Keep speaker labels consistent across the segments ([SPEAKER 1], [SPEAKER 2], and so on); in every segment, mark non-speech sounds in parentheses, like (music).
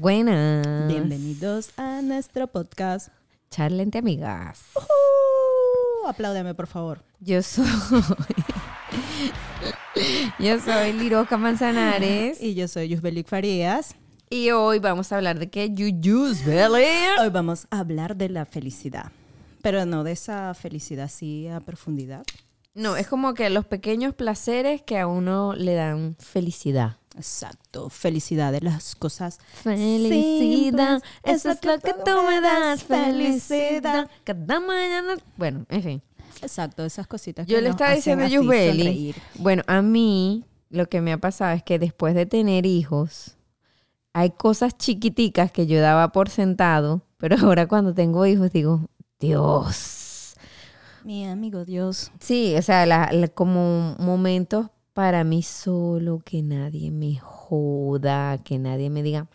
[SPEAKER 1] Buenas.
[SPEAKER 2] Bienvenidos a nuestro podcast.
[SPEAKER 1] Charlente, amigas.
[SPEAKER 2] Uh, apláudeme, por favor.
[SPEAKER 1] Yo soy. (laughs) Yo soy Liroca Manzanares.
[SPEAKER 2] Y yo soy Yusbelik Farías.
[SPEAKER 1] Y hoy vamos a hablar de qué? Yuyus Belly.
[SPEAKER 2] Hoy vamos a hablar de la felicidad. Pero no de esa felicidad así a profundidad.
[SPEAKER 1] No, es como que los pequeños placeres que a uno le dan felicidad.
[SPEAKER 2] Exacto, felicidad de las cosas.
[SPEAKER 1] Felicidad, eso es lo que tú me das. Felicidad, cada mañana. Bueno, en fin.
[SPEAKER 2] Exacto, esas cositas. que
[SPEAKER 1] Yo le
[SPEAKER 2] nos
[SPEAKER 1] estaba diciendo a
[SPEAKER 2] sonreír.
[SPEAKER 1] Bueno, a mí lo que me ha pasado es que después de tener hijos, hay cosas chiquiticas que yo daba por sentado, pero (laughs) ahora cuando tengo hijos digo, Dios.
[SPEAKER 2] Mi amigo Dios.
[SPEAKER 1] Sí, o sea, la- la- como momentos para mí solo, que nadie me joda, que nadie me diga.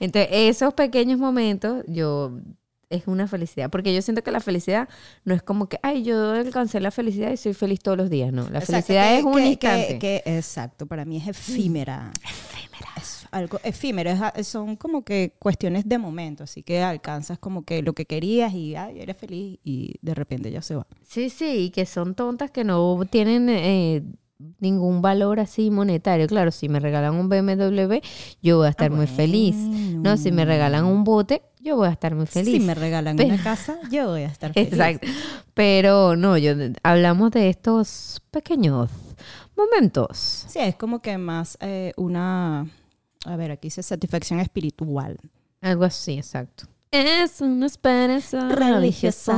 [SPEAKER 1] Entonces, esos pequeños momentos, yo es una felicidad, porque yo siento que la felicidad no es como que, ay, yo alcancé la felicidad y soy feliz todos los días, no, la
[SPEAKER 2] Exacto,
[SPEAKER 1] felicidad
[SPEAKER 2] que-
[SPEAKER 1] es un
[SPEAKER 2] que-
[SPEAKER 1] instante.
[SPEAKER 2] que- que- exacto, para mí es efímera. Efímera. Es algo efímero, es son como que cuestiones de momento, así que alcanzas como que lo que querías y ay, eres feliz y de repente ya se va.
[SPEAKER 1] Sí, sí, y que son tontas que no tienen eh, ningún valor así monetario. Claro, si me regalan un BMW, yo voy a estar muy feliz. No, si me regalan un bote, yo voy a estar muy feliz.
[SPEAKER 2] Si me regalan
[SPEAKER 1] Pero-
[SPEAKER 2] una casa, yo voy a estar feliz.
[SPEAKER 1] Exacto. Pero no, yo hablamos de estos pequeños momentos.
[SPEAKER 2] Sí, es como que más eh, una, a ver, aquí dice satisfacción espiritual.
[SPEAKER 1] Algo así, exacto. Es una esperanza religiosa.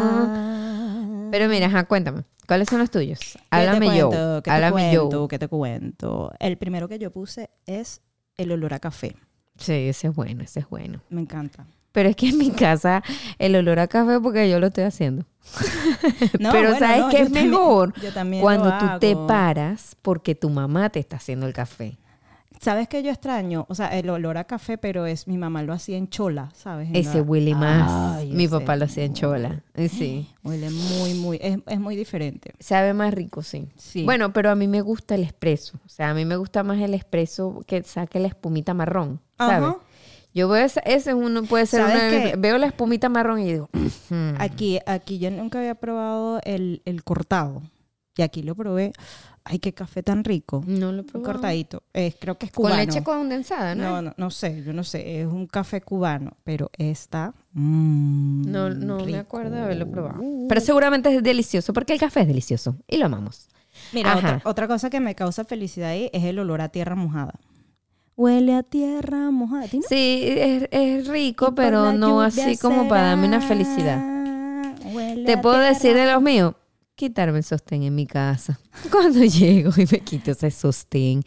[SPEAKER 1] Pero mira, cuéntame, ¿cuáles son los tuyos?
[SPEAKER 2] ¿Qué te
[SPEAKER 1] Háblame yo.
[SPEAKER 2] cuento? ¿Qué te
[SPEAKER 1] Háblame yo.
[SPEAKER 2] cuento? ¿Qué te cuento? El primero que yo puse es el olor a café.
[SPEAKER 1] Sí, ese es bueno, ese es bueno.
[SPEAKER 2] Me encanta.
[SPEAKER 1] Pero es que en mi casa el olor a café porque yo lo estoy haciendo. (laughs)
[SPEAKER 2] No,
[SPEAKER 1] Pero
[SPEAKER 2] bueno,
[SPEAKER 1] ¿sabes
[SPEAKER 2] no, yo
[SPEAKER 1] es
[SPEAKER 2] también-
[SPEAKER 1] mejor?
[SPEAKER 2] yo también
[SPEAKER 1] Cuando tú te paras porque tu mamá te está haciendo el café.
[SPEAKER 2] ¿Sabes qué yo extraño? O sea, el olor a café, pero es mi mamá lo hacía en chola, ¿sabes? En
[SPEAKER 1] Ese
[SPEAKER 2] la-
[SPEAKER 1] huele más.
[SPEAKER 2] Ay,
[SPEAKER 1] Mi papá lo hacía en chola. Y Sí. (gasps)
[SPEAKER 2] Huele muy, muy, es, es muy diferente.
[SPEAKER 1] Sabe más rico, sí.
[SPEAKER 2] Sí.
[SPEAKER 1] Bueno, pero a mí me gusta el espresso. O sea, a mí me gusta más el espresso que saque la espumita marrón, ¿sabes?
[SPEAKER 2] Ajá.
[SPEAKER 1] Yo veo ese, ese uno puede ser veo la espumita marrón y digo.
[SPEAKER 2] Aquí, aquí yo nunca había probado el, el cortado. Y aquí lo probé. Ay, qué café tan rico.
[SPEAKER 1] no lo probado.
[SPEAKER 2] cortadito. Creo que es
[SPEAKER 1] Con
[SPEAKER 2] cubano.
[SPEAKER 1] leche condensada, ¿no?
[SPEAKER 2] No, no, no sé, yo no sé. Es un café cubano, pero está. mm,
[SPEAKER 1] No, no me acuerdo de haberlo probado. Pero seguramente es delicioso, porque el café es delicioso y lo amamos.
[SPEAKER 2] Mira, otra, otra cosa que me causa felicidad ahí es el olor a tierra mojada. Huele a tierra mojada. ¿a ti no?
[SPEAKER 1] Sí, es, es rico, pero no así como para darme una felicidad.
[SPEAKER 2] Huele
[SPEAKER 1] Te puedo decir de los míos, quitarme el sostén en mi casa. (laughs) Cuando llego y me quito ese sostén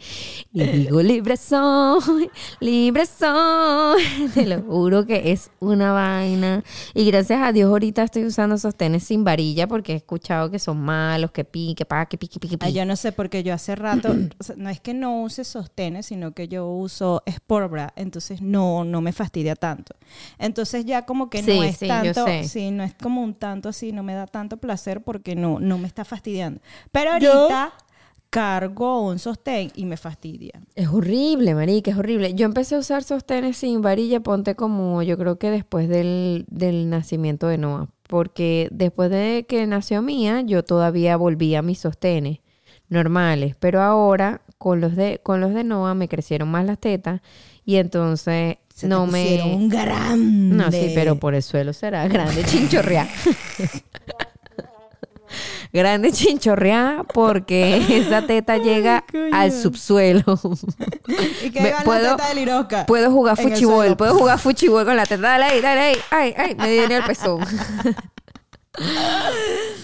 [SPEAKER 1] y digo, libre soy, libre soy. (laughs) Te lo juro que es una vaina. Y gracias a Dios ahorita estoy usando sostenes sin varilla porque he escuchado que son malos, que pique, pa, que pique, pique, pique.
[SPEAKER 2] yo no sé, porque yo hace rato, no es que no use sostenes, sino que yo uso Sport Bra, entonces no, no me fastidia tanto. Entonces ya como que
[SPEAKER 1] Sí,
[SPEAKER 2] no es
[SPEAKER 1] sí,
[SPEAKER 2] tanto, sí, no es como un tanto así, no me da tanto placer porque no, no me está fastidiando. Pero
[SPEAKER 1] Yo-
[SPEAKER 2] ahorita cargo un sostén y me fastidia.
[SPEAKER 1] Es horrible, marica, es horrible. Yo empecé a usar sostenes sin varilla, ponte como yo creo que después del, del nacimiento de Noah. Porque después de que nació Mía, yo todavía volví a mis sostenes normales. Pero ahora, con los de, con los de Noah, me crecieron más las tetas. Y entonces
[SPEAKER 2] Se
[SPEAKER 1] no me.
[SPEAKER 2] pusieron grande.
[SPEAKER 1] No, sí, pero por el suelo será grande (laughs) chinchorrea. (laughs) grande chinchorrea porque (laughs) esa teta llega al subsuelo.
[SPEAKER 2] Y que
[SPEAKER 1] me- puedo-
[SPEAKER 2] la teta de Liroca.
[SPEAKER 1] Puedo jugar fuchibol, puedo jugar fuchibol con la teta. Dale ahí, dale ahí. Ay, ay, me en el pezón. (laughs)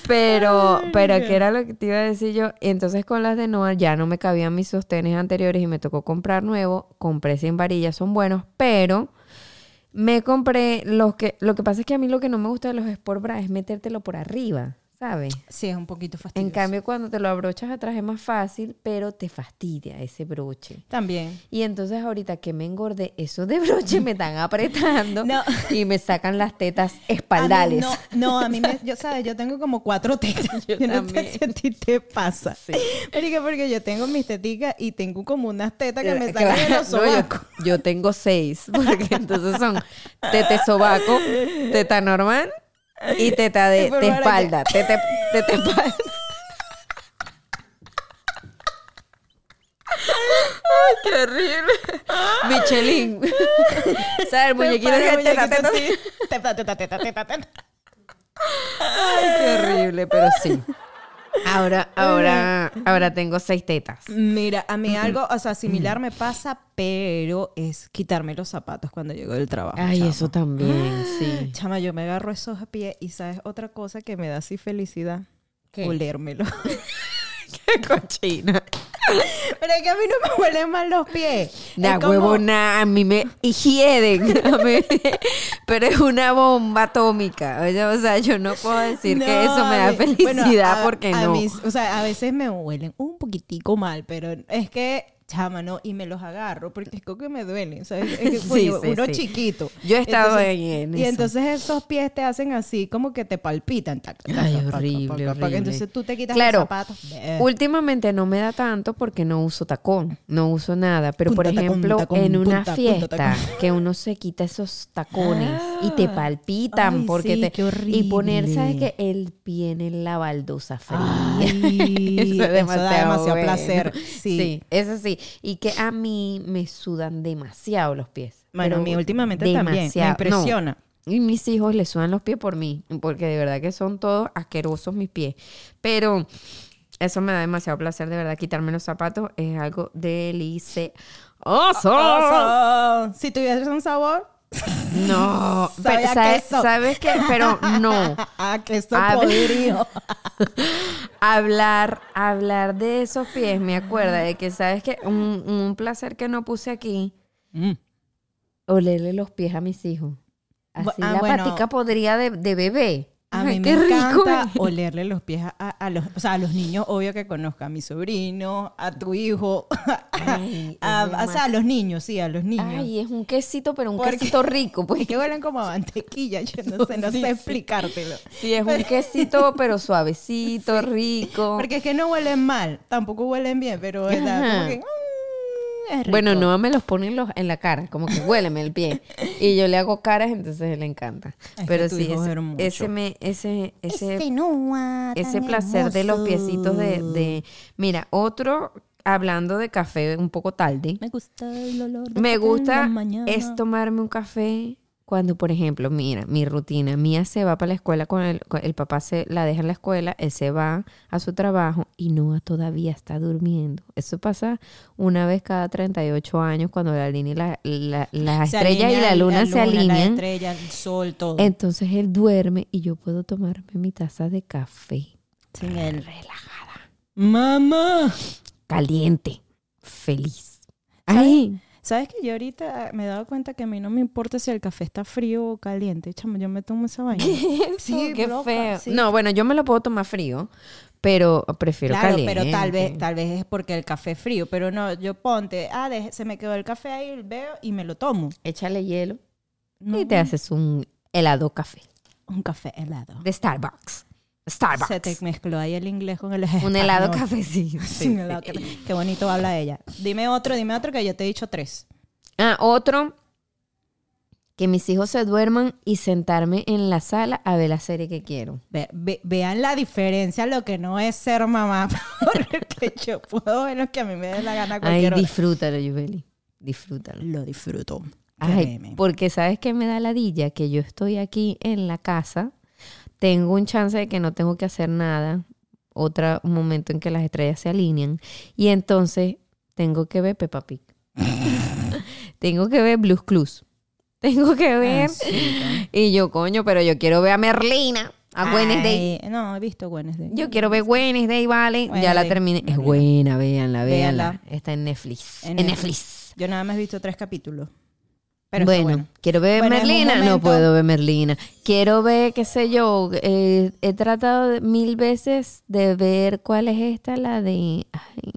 [SPEAKER 1] pero, pero, ¿qué era lo que te iba a decir yo? Entonces con las de Noah ya no me cabían mis sostenes anteriores y me tocó comprar nuevo. Compré sin varillas, son buenos, pero me compré los que... Lo que pasa es que a mí lo que no me gusta de los Sport Bra es metértelo por arriba, ¿sabes?
[SPEAKER 2] Sí, es un poquito fastidioso.
[SPEAKER 1] En cambio, cuando te lo abrochas atrás es más fácil, pero te fastidia ese broche.
[SPEAKER 2] También.
[SPEAKER 1] Y entonces ahorita que me engordé, esos de broche me están (laughs) apretando
[SPEAKER 2] No.
[SPEAKER 1] y me sacan las tetas
[SPEAKER 2] A mí
[SPEAKER 1] espaldales.
[SPEAKER 2] no, no, a mí me, yo sabes, yo tengo como cuatro tetas. (laughs)
[SPEAKER 1] Yo
[SPEAKER 2] Yo, no sé si a ti te pasa.
[SPEAKER 1] Sí.
[SPEAKER 2] Porque yo tengo mis teticas y tengo como unas tetas que me
[SPEAKER 1] Eh,
[SPEAKER 2] salen de los
[SPEAKER 1] no, yo-
[SPEAKER 2] sobacos.
[SPEAKER 1] yo, tengo seis, porque entonces son tete sobaco, (laughs) teta normal y teta de, (laughs) de espalda. Tete, teta espalda. (laughs) Ay, qué horrible. Michelin. (laughs) ¿Sabes? El muñequito
[SPEAKER 2] Muñequito,
[SPEAKER 1] teta, teta.
[SPEAKER 2] Teta, teta, teta, teta, teta.
[SPEAKER 1] Ay, qué horrible, pero sí. Ahora, ahora, ahora tengo seis tetas.
[SPEAKER 2] Mira, a mí algo, o sea, similar me pasa, pero es quitarme los zapatos cuando llego del trabajo.
[SPEAKER 1] Ay,
[SPEAKER 2] chama.
[SPEAKER 1] eso también, sí.
[SPEAKER 2] Chama, yo me agarro esos pies y sabes otra cosa que me da así felicidad.
[SPEAKER 1] ¿Qué?
[SPEAKER 2] Olérmelo. (laughs) (laughs)
[SPEAKER 1] Qué cochina.
[SPEAKER 2] Pero es que a mí no me huelen mal los pies. Como-
[SPEAKER 1] huevona, a mí me hieden, (laughs) pero es una bomba atómica. O sea, yo no puedo decir que eso me da felicidad
[SPEAKER 2] bueno, a-
[SPEAKER 1] porque
[SPEAKER 2] a
[SPEAKER 1] no.
[SPEAKER 2] mí- o sea, a veces me huelen un poquitico mal, pero es que, chama, no, y me los agarro porque es como que me duelen, ¿sabes? Es que, (laughs)
[SPEAKER 1] Sí,
[SPEAKER 2] coño,
[SPEAKER 1] sí,
[SPEAKER 2] uno
[SPEAKER 1] sí.
[SPEAKER 2] chiquito.
[SPEAKER 1] Yo he estado
[SPEAKER 2] Entonces-
[SPEAKER 1] en- en
[SPEAKER 2] Y
[SPEAKER 1] eso.
[SPEAKER 2] entonces esos pies te hacen así, como que te palpitan. tac, tac,
[SPEAKER 1] Ay, horrible, horrible.
[SPEAKER 2] Entonces tú te quitas
[SPEAKER 1] Claro,
[SPEAKER 2] los zapatos. Bleh.
[SPEAKER 1] Últimamente no me da tanto porque no uso tacón, no uso nada. Pero por
[SPEAKER 2] Punta,
[SPEAKER 1] ejemplo,
[SPEAKER 2] tacón,
[SPEAKER 1] en una
[SPEAKER 2] punta,
[SPEAKER 1] fiesta que uno se quita esos tacones y te
[SPEAKER 2] Ah.
[SPEAKER 1] palpitan
[SPEAKER 2] Ay,
[SPEAKER 1] porque te
[SPEAKER 2] qué
[SPEAKER 1] y poner, ¿sabes
[SPEAKER 2] horrible.
[SPEAKER 1] qué? El pie en la baldosa fría.
[SPEAKER 2] Ay, (laughs)
[SPEAKER 1] eso es demasiado,
[SPEAKER 2] da demasiado
[SPEAKER 1] bueno.
[SPEAKER 2] placer. Sí.
[SPEAKER 1] eso sí. Y que a mí me sudan demasiado los pies.
[SPEAKER 2] Bueno, a mí últimamente también. Me.
[SPEAKER 1] No,
[SPEAKER 2] impresiona.
[SPEAKER 1] y mis hijos le sudan los pies por mí, porque de verdad que son todos asquerosos mis pies. Pero eso me da demasiado placer, de verdad. Quitarme los zapatos es algo delicioso.
[SPEAKER 2] Oso. Si tuviese un sabor,
[SPEAKER 1] No, (laughs) pero ¿sabes,
[SPEAKER 2] queso.
[SPEAKER 1] ¿sabes qué? Pero no. (laughs)
[SPEAKER 2] ah, que esto podrido. (laughs)
[SPEAKER 1] hablar, hablar de esos pies me acuerda de que, ¿sabes qué? Un, un placer que no puse aquí,
[SPEAKER 2] Mm.
[SPEAKER 1] olerle los pies a mis hijos. Así
[SPEAKER 2] ah,
[SPEAKER 1] la
[SPEAKER 2] bueno.
[SPEAKER 1] patica podría de, de bebé.
[SPEAKER 2] A
[SPEAKER 1] Ay,
[SPEAKER 2] mí me encanta olerle los pies a, los, o sea, a los niños, obvio que conozca a mi sobrino, a tu hijo, (laughs)
[SPEAKER 1] Ay,
[SPEAKER 2] a, o sea, a los niños, sí, a los niños.
[SPEAKER 1] Ay, es un quesito, pero un
[SPEAKER 2] Porque-
[SPEAKER 1] quesito rico. Pues (laughs)
[SPEAKER 2] Es que huelen como a mantequilla, yo no sé, no
[SPEAKER 1] Sí,
[SPEAKER 2] sé explicártelo.
[SPEAKER 1] Sí, es un quesito, pero suavecito, (laughs) rico.
[SPEAKER 2] Porque es que no huelen mal, tampoco huelen bien, pero
[SPEAKER 1] Ajá.
[SPEAKER 2] como que, es rico.
[SPEAKER 1] Bueno, no me los ponen los, en la cara, como que huéleme el pie. (laughs) Y yo le hago caras, entonces le encanta.
[SPEAKER 2] Es
[SPEAKER 1] Pero sí, ese, ese, me, ese, ese,
[SPEAKER 2] Ese
[SPEAKER 1] placer de los piecitos de, de... Mira, otro, hablando de café un poco tarde,
[SPEAKER 2] Me gusta el olor de
[SPEAKER 1] me
[SPEAKER 2] en
[SPEAKER 1] gusta es tomarme un café cuando, por ejemplo, mira, mi rutina, Mía se va para la escuela con el, con- el papá se la deja en la escuela, él se va a su trabajo y Noah todavía está durmiendo. Eso pasa una vez cada 38 años cuando la línea y la, la- las
[SPEAKER 2] Se
[SPEAKER 1] estrellas y
[SPEAKER 2] alinea
[SPEAKER 1] la luna se
[SPEAKER 2] La
[SPEAKER 1] alinean.
[SPEAKER 2] estrella, el sol, todo.
[SPEAKER 1] Entonces él duerme y yo puedo tomarme mi taza de café
[SPEAKER 2] Sin él.
[SPEAKER 1] relajada,
[SPEAKER 2] Mamá.
[SPEAKER 1] caliente, feliz. Ay,
[SPEAKER 2] ¿Sabes que yo ahorita me he dado cuenta que a mí no me importa si el café está frío o caliente? Chamo, yo me tomo esa vaina. (laughs)
[SPEAKER 1] sí, qué feo.
[SPEAKER 2] sí.
[SPEAKER 1] No, bueno, yo me lo puedo tomar frío, pero prefiero
[SPEAKER 2] Claro,
[SPEAKER 1] caliente.
[SPEAKER 2] pero tal vez, tal vez es porque el café es frío, pero no, yo ponte, ah, deje- se me quedó el café ahí, veo y me lo tomo.
[SPEAKER 1] Échale hielo
[SPEAKER 2] No,
[SPEAKER 1] y te haces un helado café
[SPEAKER 2] un café helado.
[SPEAKER 1] de Starbucks. Starbucks.
[SPEAKER 2] Se te mezcló ahí el inglés con el
[SPEAKER 1] Un helado
[SPEAKER 2] español.
[SPEAKER 1] café, sí.
[SPEAKER 2] Un
[SPEAKER 1] sí.
[SPEAKER 2] helado café. Qué bonito habla ella. Dime otro, dime otro que yo te he dicho tres.
[SPEAKER 1] Ah, otro, que mis hijos se duerman y sentarme en la sala a ver la serie que quiero.
[SPEAKER 2] Ve- ve- vean la diferencia, lo que no es ser mamá, (laughs) porque yo puedo ver lo que a mí me dé la gana
[SPEAKER 1] Ay,
[SPEAKER 2] cualquier hora.
[SPEAKER 1] disfrútalo, Yubeli. Disfrútalo.
[SPEAKER 2] Lo disfruto.
[SPEAKER 1] Ay, porque sabes que me da ladilla que yo estoy aquí en la casa, tengo un chance de que no tengo que hacer nada, otro momento en que las estrellas se alinean, y entonces tengo que ver Peppa Pig. (laughs) tengo que ver Blues Clues. Tengo que ver.
[SPEAKER 2] Ah, sí, (laughs)
[SPEAKER 1] Y yo, coño, pero yo quiero ver a Merlina, a Wednesday.
[SPEAKER 2] Ay, No, he visto Wednesday.
[SPEAKER 1] Yo quiero ver Wednesday, ¿vale? Ya la terminé. Es buena, véanla, véanla.
[SPEAKER 2] Véanla.
[SPEAKER 1] Está en Netflix.
[SPEAKER 2] En
[SPEAKER 1] En,
[SPEAKER 2] Netflix.
[SPEAKER 1] Netflix.
[SPEAKER 2] Yo nada más he visto tres capítulos. Pero
[SPEAKER 1] bueno,
[SPEAKER 2] bueno.
[SPEAKER 1] quiero ver
[SPEAKER 2] Bueno,
[SPEAKER 1] Merlina, no puedo ver Merlina. Quiero ver, qué sé yo, eh, he tratado mil veces de ver cuál es esta, la de... ay,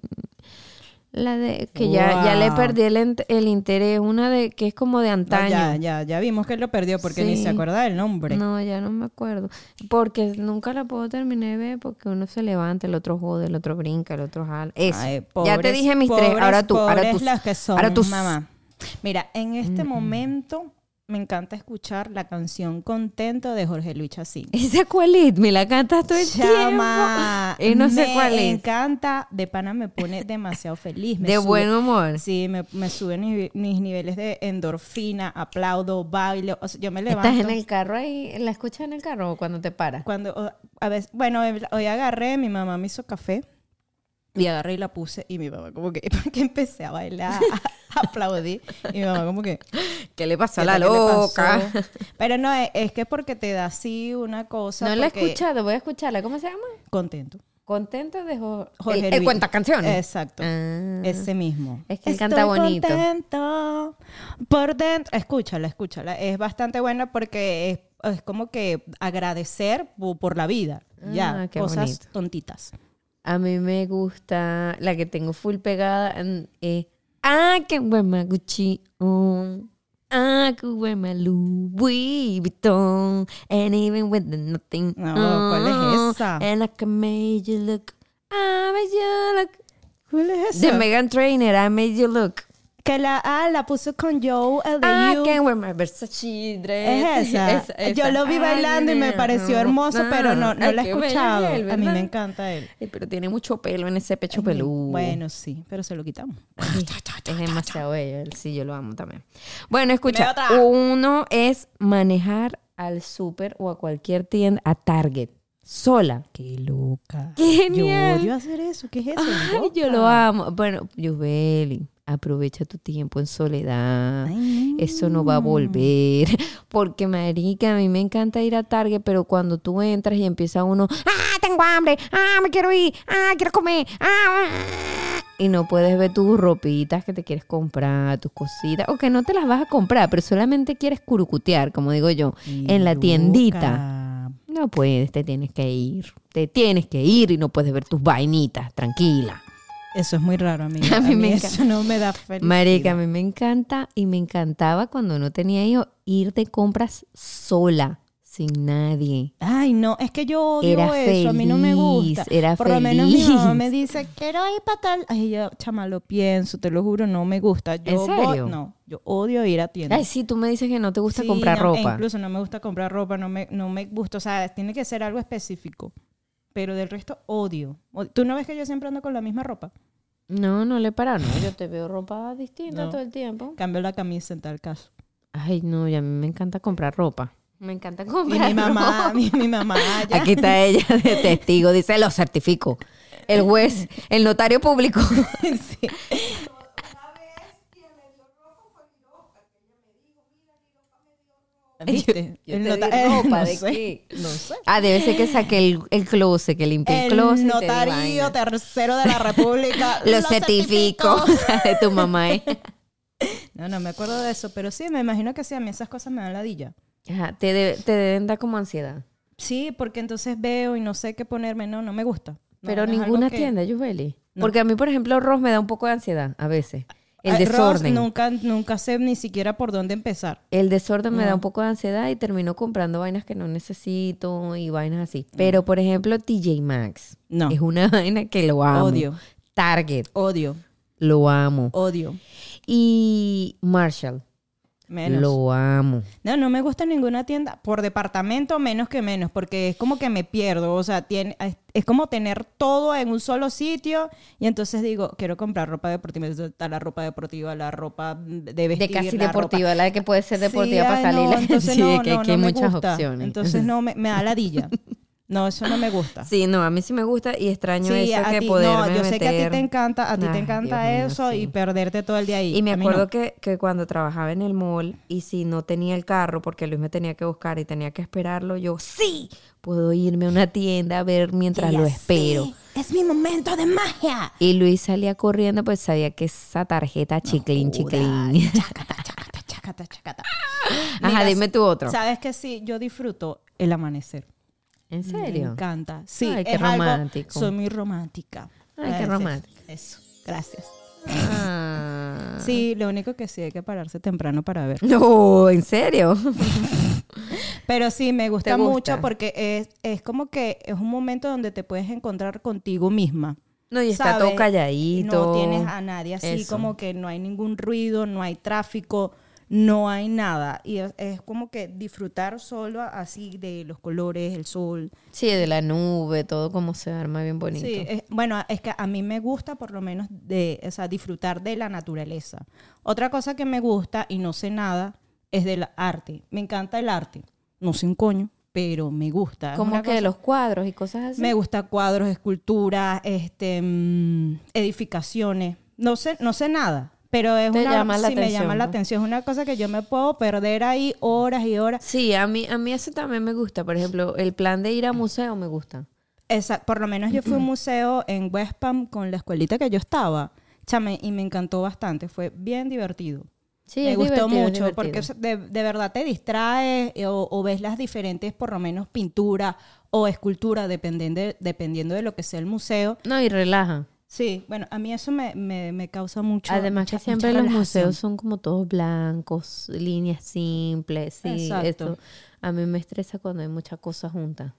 [SPEAKER 1] la de que ya, ya le perdí el, el interés, una de que es como de
[SPEAKER 2] No,
[SPEAKER 1] antaño.
[SPEAKER 2] ya, ya, ya vimos que lo perdió porque ni se acuerda del nombre.
[SPEAKER 1] No, ya no me acuerdo. Porque nunca la puedo terminar de ver porque uno se levanta, el otro jode, el otro brinca, el otro jala. Eso.
[SPEAKER 2] Ay,
[SPEAKER 1] ya te dije mis tres, ahora tú, ahora tú.
[SPEAKER 2] las que son,
[SPEAKER 1] ahora tú.
[SPEAKER 2] mamá. Mira, en este momento me encanta escuchar la canción Contento de Jorge Luis Chacín. (laughs)
[SPEAKER 1] ¿Esa cuál es? Me la cantas todo el
[SPEAKER 2] Chama,
[SPEAKER 1] tiempo. Y no sé
[SPEAKER 2] me
[SPEAKER 1] cuál es.
[SPEAKER 2] encanta, de pana me pone demasiado feliz. me
[SPEAKER 1] De
[SPEAKER 2] sube-
[SPEAKER 1] buen humor.
[SPEAKER 2] Sí, me, me suben mis, mis niveles de endorfina, aplaudo, bailo. O sea, yo me levanto.
[SPEAKER 1] ¿Estás en el carro ahí? ¿La escuchas en el carro o cuando te paras?
[SPEAKER 2] Cuando, a veces, bueno, hoy agarré, mi mamá me hizo café y agarré y la puse y mi mamá como que, (laughs) porque empecé a bailar, a aplaudir y mi mamá como que,
[SPEAKER 1] ¿Qué le pasó
[SPEAKER 2] ¿qué
[SPEAKER 1] a la loca?
[SPEAKER 2] Pero no, es, es que porque te da así una cosa.
[SPEAKER 1] No la he escuchado, voy a escucharla. ¿Cómo se llama?
[SPEAKER 2] Contento.
[SPEAKER 1] Contento de Jo-
[SPEAKER 2] Jorge
[SPEAKER 1] el, el
[SPEAKER 2] Luis.
[SPEAKER 1] cuenta canciones.
[SPEAKER 2] Exacto.
[SPEAKER 1] Ah.
[SPEAKER 2] Ese mismo.
[SPEAKER 1] Es que él canta bonito.
[SPEAKER 2] contento por dentro. Escúchala, escúchala. Es bastante buena porque es, es como que agradecer po- por la vida. ya,
[SPEAKER 1] Ah, qué
[SPEAKER 2] cosas
[SPEAKER 1] bonito.
[SPEAKER 2] tontitas.
[SPEAKER 1] A mí me gusta la que tengo full pegada. eh, I can wear my Gucci. I could wear my Louis Vuitton. And even with the nothing
[SPEAKER 2] No, ¿cuál es esa?
[SPEAKER 1] And I can make you look. I made you look.
[SPEAKER 2] ¿Cuál es
[SPEAKER 1] De
[SPEAKER 2] esa?
[SPEAKER 1] Megan Trainer, I made you look.
[SPEAKER 2] Que la, ah, la puso con Joe, el de
[SPEAKER 1] I
[SPEAKER 2] You.
[SPEAKER 1] can wear my Versace dress.
[SPEAKER 2] Es esa. Yo lo vi
[SPEAKER 1] Ay,
[SPEAKER 2] bailando y me pareció hermoso, pero no, no
[SPEAKER 1] Ay,
[SPEAKER 2] la he escuchado.
[SPEAKER 1] él,
[SPEAKER 2] a mí me encanta él.
[SPEAKER 1] Ay, pero tiene mucho pelo en ese pecho peludo.
[SPEAKER 2] Bueno, sí, pero se lo quitamos. (laughs)
[SPEAKER 1] Es demasiado bello. él Sí, yo lo amo también. Bueno, escucha. Uno es manejar al súper o a cualquier tienda, a Target, sola.
[SPEAKER 2] Qué loca.
[SPEAKER 1] ¡Qué genial!
[SPEAKER 2] Yo odio hacer eso. ¿Qué es eso?
[SPEAKER 1] Ay, yo lo amo. Bueno, Yubeli, aprovecha tu tiempo en soledad.
[SPEAKER 2] Ay.
[SPEAKER 1] Eso no va a volver. (laughs) Porque, marica, a mí me encanta ir a Target, pero cuando tú entras y empieza uno, ¡ah, tengo hambre! ¡ah, me quiero ir! ¡ah, quiero comer! ¡ah! Y no puedes ver tus ropitas que te quieres comprar, tus cositas, o que no te las vas a comprar, pero solamente quieres curucutear, como digo yo, en la
[SPEAKER 2] Loca.
[SPEAKER 1] tiendita. No puedes, te tienes que ir. Te tienes que ir y no puedes ver tus vainitas, tranquila.
[SPEAKER 2] Eso es muy raro, amiga.
[SPEAKER 1] A (laughs)
[SPEAKER 2] A
[SPEAKER 1] mí
[SPEAKER 2] mí,
[SPEAKER 1] me
[SPEAKER 2] eso no me da felicidad.
[SPEAKER 1] Marica, a mí me encanta y me encantaba cuando no tenía hijos ir de compras sola, sin nadie.
[SPEAKER 2] Ay, no, es que yo odio
[SPEAKER 1] Era
[SPEAKER 2] eso, a mí no me gusta.
[SPEAKER 1] era
[SPEAKER 2] Por lo menos mi mamá me dice, quiero ir para tal. Ay, yo, chama, lo pienso, te lo juro, no me gusta. Yo
[SPEAKER 1] ¿En serio?
[SPEAKER 2] no, yo odio ir a tiendas.
[SPEAKER 1] Ay, sí, tú me dices que no te gusta
[SPEAKER 2] Sí,
[SPEAKER 1] comprar
[SPEAKER 2] no, e
[SPEAKER 1] ropa.
[SPEAKER 2] Incluso no me gusta comprar ropa, no me, no me gusta. O sea, tiene que ser algo específico. Pero del resto, odio. ¿Tú no ves que yo siempre ando con la misma ropa?
[SPEAKER 1] No, no le para, no. Yo te veo ropa distinta
[SPEAKER 2] No.
[SPEAKER 1] todo el tiempo.
[SPEAKER 2] Cambio la camisa en tal caso.
[SPEAKER 1] Ay, no, y a mí me encanta comprar ropa. Me encanta
[SPEAKER 2] Y
[SPEAKER 1] comprar
[SPEAKER 2] mi mamá,
[SPEAKER 1] ropa.
[SPEAKER 2] mi, mi mamá (laughs) ya.
[SPEAKER 1] Aquí está ella de testigo, dice, lo certifico. El juez, el notario público. (laughs)
[SPEAKER 2] Sí. ¿Viste?
[SPEAKER 1] Yo
[SPEAKER 2] El
[SPEAKER 1] te di (laughs)
[SPEAKER 2] no
[SPEAKER 1] ¿de
[SPEAKER 2] sé,
[SPEAKER 1] qué?
[SPEAKER 2] No sé.
[SPEAKER 1] Ah, debe ser que saqué el, el closet, que limpié el, closet. Te
[SPEAKER 2] notario tercero de la República. (laughs)
[SPEAKER 1] Lo, certifico. (laughs) O sea, de tu mamá. ¿eh?
[SPEAKER 2] No, no me acuerdo de eso, pero sí, me imagino que sí, a mí esas cosas me dan ladilla.
[SPEAKER 1] Ajá, te, de- te deben dar como ansiedad.
[SPEAKER 2] Sí, porque entonces veo y no sé qué ponerme, no, no me gusta. No,
[SPEAKER 1] Pero
[SPEAKER 2] no
[SPEAKER 1] ninguna
[SPEAKER 2] que-
[SPEAKER 1] tienda, Yubeli.
[SPEAKER 2] No.
[SPEAKER 1] Porque a mí, por ejemplo, Ross me da un poco de ansiedad a veces. El
[SPEAKER 2] Ross,
[SPEAKER 1] desorden.
[SPEAKER 2] nunca, nunca sé ni siquiera por dónde empezar.
[SPEAKER 1] El desorden me da un poco de ansiedad y termino comprando vainas que no necesito y vainas así. Pero, por ejemplo, TJ Maxx.
[SPEAKER 2] No.
[SPEAKER 1] Es una (laughs) vaina que lo amo.
[SPEAKER 2] Odio.
[SPEAKER 1] Target.
[SPEAKER 2] Odio,
[SPEAKER 1] Lo amo.
[SPEAKER 2] odio.
[SPEAKER 1] Y Marshall.
[SPEAKER 2] Menos.
[SPEAKER 1] Lo amo.
[SPEAKER 2] No, no me gusta ninguna tienda. Por departamento, menos que menos, porque es como que me pierdo. O sea, tiene, es, como tener todo en un solo sitio. Y entonces digo, quiero comprar ropa deportiva. Está la ropa deportiva, la ropa de vestir.
[SPEAKER 1] De casi
[SPEAKER 2] la
[SPEAKER 1] deportiva,
[SPEAKER 2] ropa-
[SPEAKER 1] la que puede ser deportiva
[SPEAKER 2] Sí,
[SPEAKER 1] para
[SPEAKER 2] ay,
[SPEAKER 1] salir.
[SPEAKER 2] no, entonces (laughs)
[SPEAKER 1] sí,
[SPEAKER 2] no,
[SPEAKER 1] es que
[SPEAKER 2] no,
[SPEAKER 1] hay muchas
[SPEAKER 2] gusta.
[SPEAKER 1] opciones.
[SPEAKER 2] Entonces no, me, me da ladilla. (laughs) No, eso no me gusta.
[SPEAKER 1] Sí, no, a mí sí me gusta y extraño
[SPEAKER 2] Sí,
[SPEAKER 1] eso
[SPEAKER 2] a
[SPEAKER 1] que
[SPEAKER 2] ti,
[SPEAKER 1] poderme
[SPEAKER 2] no, yo sé que a ti te encanta, a ti te encanta
[SPEAKER 1] Dios mío,
[SPEAKER 2] eso
[SPEAKER 1] sí.
[SPEAKER 2] y perderte todo el día ahí.
[SPEAKER 1] Y me acuerdo
[SPEAKER 2] no.
[SPEAKER 1] que, que cuando trabajaba en el mall y si no tenía el carro porque Luis me tenía que buscar y tenía que esperarlo, yo sí puedo irme a una tienda a ver mientras lo espero.
[SPEAKER 2] "Sí, es mi momento de magia.
[SPEAKER 1] Y Luis salía corriendo, pues sabía que esa tarjeta chiclín,
[SPEAKER 2] Joda,
[SPEAKER 1] chiclín.
[SPEAKER 2] chácata, chácata. chacata, chacata.
[SPEAKER 1] Ajá,
[SPEAKER 2] Mira,
[SPEAKER 1] dime tú otro.
[SPEAKER 2] ¿Sabes que sí? Yo disfruto el amanecer.
[SPEAKER 1] ¿En
[SPEAKER 2] Me
[SPEAKER 1] serio?
[SPEAKER 2] encanta. Sí,
[SPEAKER 1] Ay, qué
[SPEAKER 2] es algo-
[SPEAKER 1] romántico.
[SPEAKER 2] soy muy romántica.
[SPEAKER 1] Ay, qué
[SPEAKER 2] Eso,
[SPEAKER 1] romántica.
[SPEAKER 2] Eso, gracias.
[SPEAKER 1] Ah.
[SPEAKER 2] Sí, lo único que sí hay que pararse temprano para ver.
[SPEAKER 1] No, ¿en serio? (laughs)
[SPEAKER 2] Pero sí, me gusta, mucho porque es, es como que es un momento donde te puedes encontrar contigo misma.
[SPEAKER 1] No, y está
[SPEAKER 2] ¿sabes?
[SPEAKER 1] todo calladito.
[SPEAKER 2] No tienes a nadie así,
[SPEAKER 1] Eso.
[SPEAKER 2] como que no hay ningún ruido, no hay tráfico, no hay nada. Y es, es como que disfrutar solo así de los colores, el sol.
[SPEAKER 1] Sí, de la nube, todo como se arma bien bonito.
[SPEAKER 2] Sí, es- bueno, es que a mí me gusta por lo menos de, o sea, disfrutar de la naturaleza. Otra cosa que me gusta y no sé nada es del arte. Me encanta el arte. No sé un coño, pero me gusta.
[SPEAKER 1] Como que
[SPEAKER 2] cosa-
[SPEAKER 1] los cuadros y cosas así.
[SPEAKER 2] Me gusta cuadros, esculturas, este, mm, edificaciones. No sé, no sé nada, pero es
[SPEAKER 1] Te
[SPEAKER 2] una,
[SPEAKER 1] llama la
[SPEAKER 2] sí me llama la atención. Es una cosa que yo me puedo perder ahí horas y horas.
[SPEAKER 1] Sí, a mí, a mí eso también me gusta. Por ejemplo, el plan de ir a museo me gusta.
[SPEAKER 2] Esa, por lo menos yo fui a un (clears throat) museo en West Palm con la escuelita que yo estaba, chame, y me encantó bastante. Fue bien divertido.
[SPEAKER 1] Sí,
[SPEAKER 2] me gustó mucho porque de, de verdad te distraes eh, o, o ves las diferentes, por lo menos, pinturas o esculturas, dependiendo de, dependiendo de lo que sea el museo.
[SPEAKER 1] No, y relaja.
[SPEAKER 2] Sí, bueno, a mí eso me, me, me causa mucho.
[SPEAKER 1] Además que siempre los museos son como todos blancos, líneas simples. Sí,
[SPEAKER 2] Exacto.
[SPEAKER 1] eso a mí me estresa cuando hay muchas cosas juntas.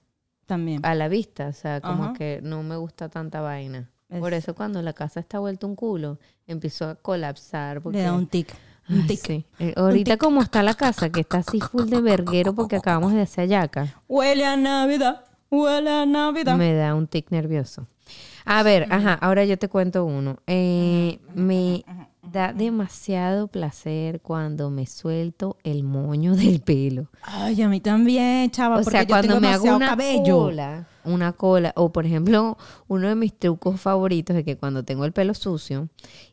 [SPEAKER 2] También.
[SPEAKER 1] A la vista, o sea, como
[SPEAKER 2] Ajá.
[SPEAKER 1] que no me gusta tanta vaina. Por
[SPEAKER 2] Es-
[SPEAKER 1] eso cuando la casa está vuelta un culo, empiezo a colapsar. Porque...
[SPEAKER 2] Le da un tic. Un tic.
[SPEAKER 1] sí. Eh, ahorita como está la casa, que está así full de verguero porque acabamos de hacer yaca,
[SPEAKER 2] Huele a Navidad. Huele a Navidad.
[SPEAKER 1] me da un tic nervioso. A ver, ajá, ahora yo te cuento uno. Eh, me da demasiado placer cuando me suelto el moño (laughs) del pelo.
[SPEAKER 2] Ay, a mí también, chava.
[SPEAKER 1] O
[SPEAKER 2] porque
[SPEAKER 1] sea,
[SPEAKER 2] yo
[SPEAKER 1] cuando
[SPEAKER 2] tengo
[SPEAKER 1] me hago una
[SPEAKER 2] cabello.
[SPEAKER 1] cola, una cola, o por ejemplo, uno de mis trucos favoritos es que cuando tengo el pelo sucio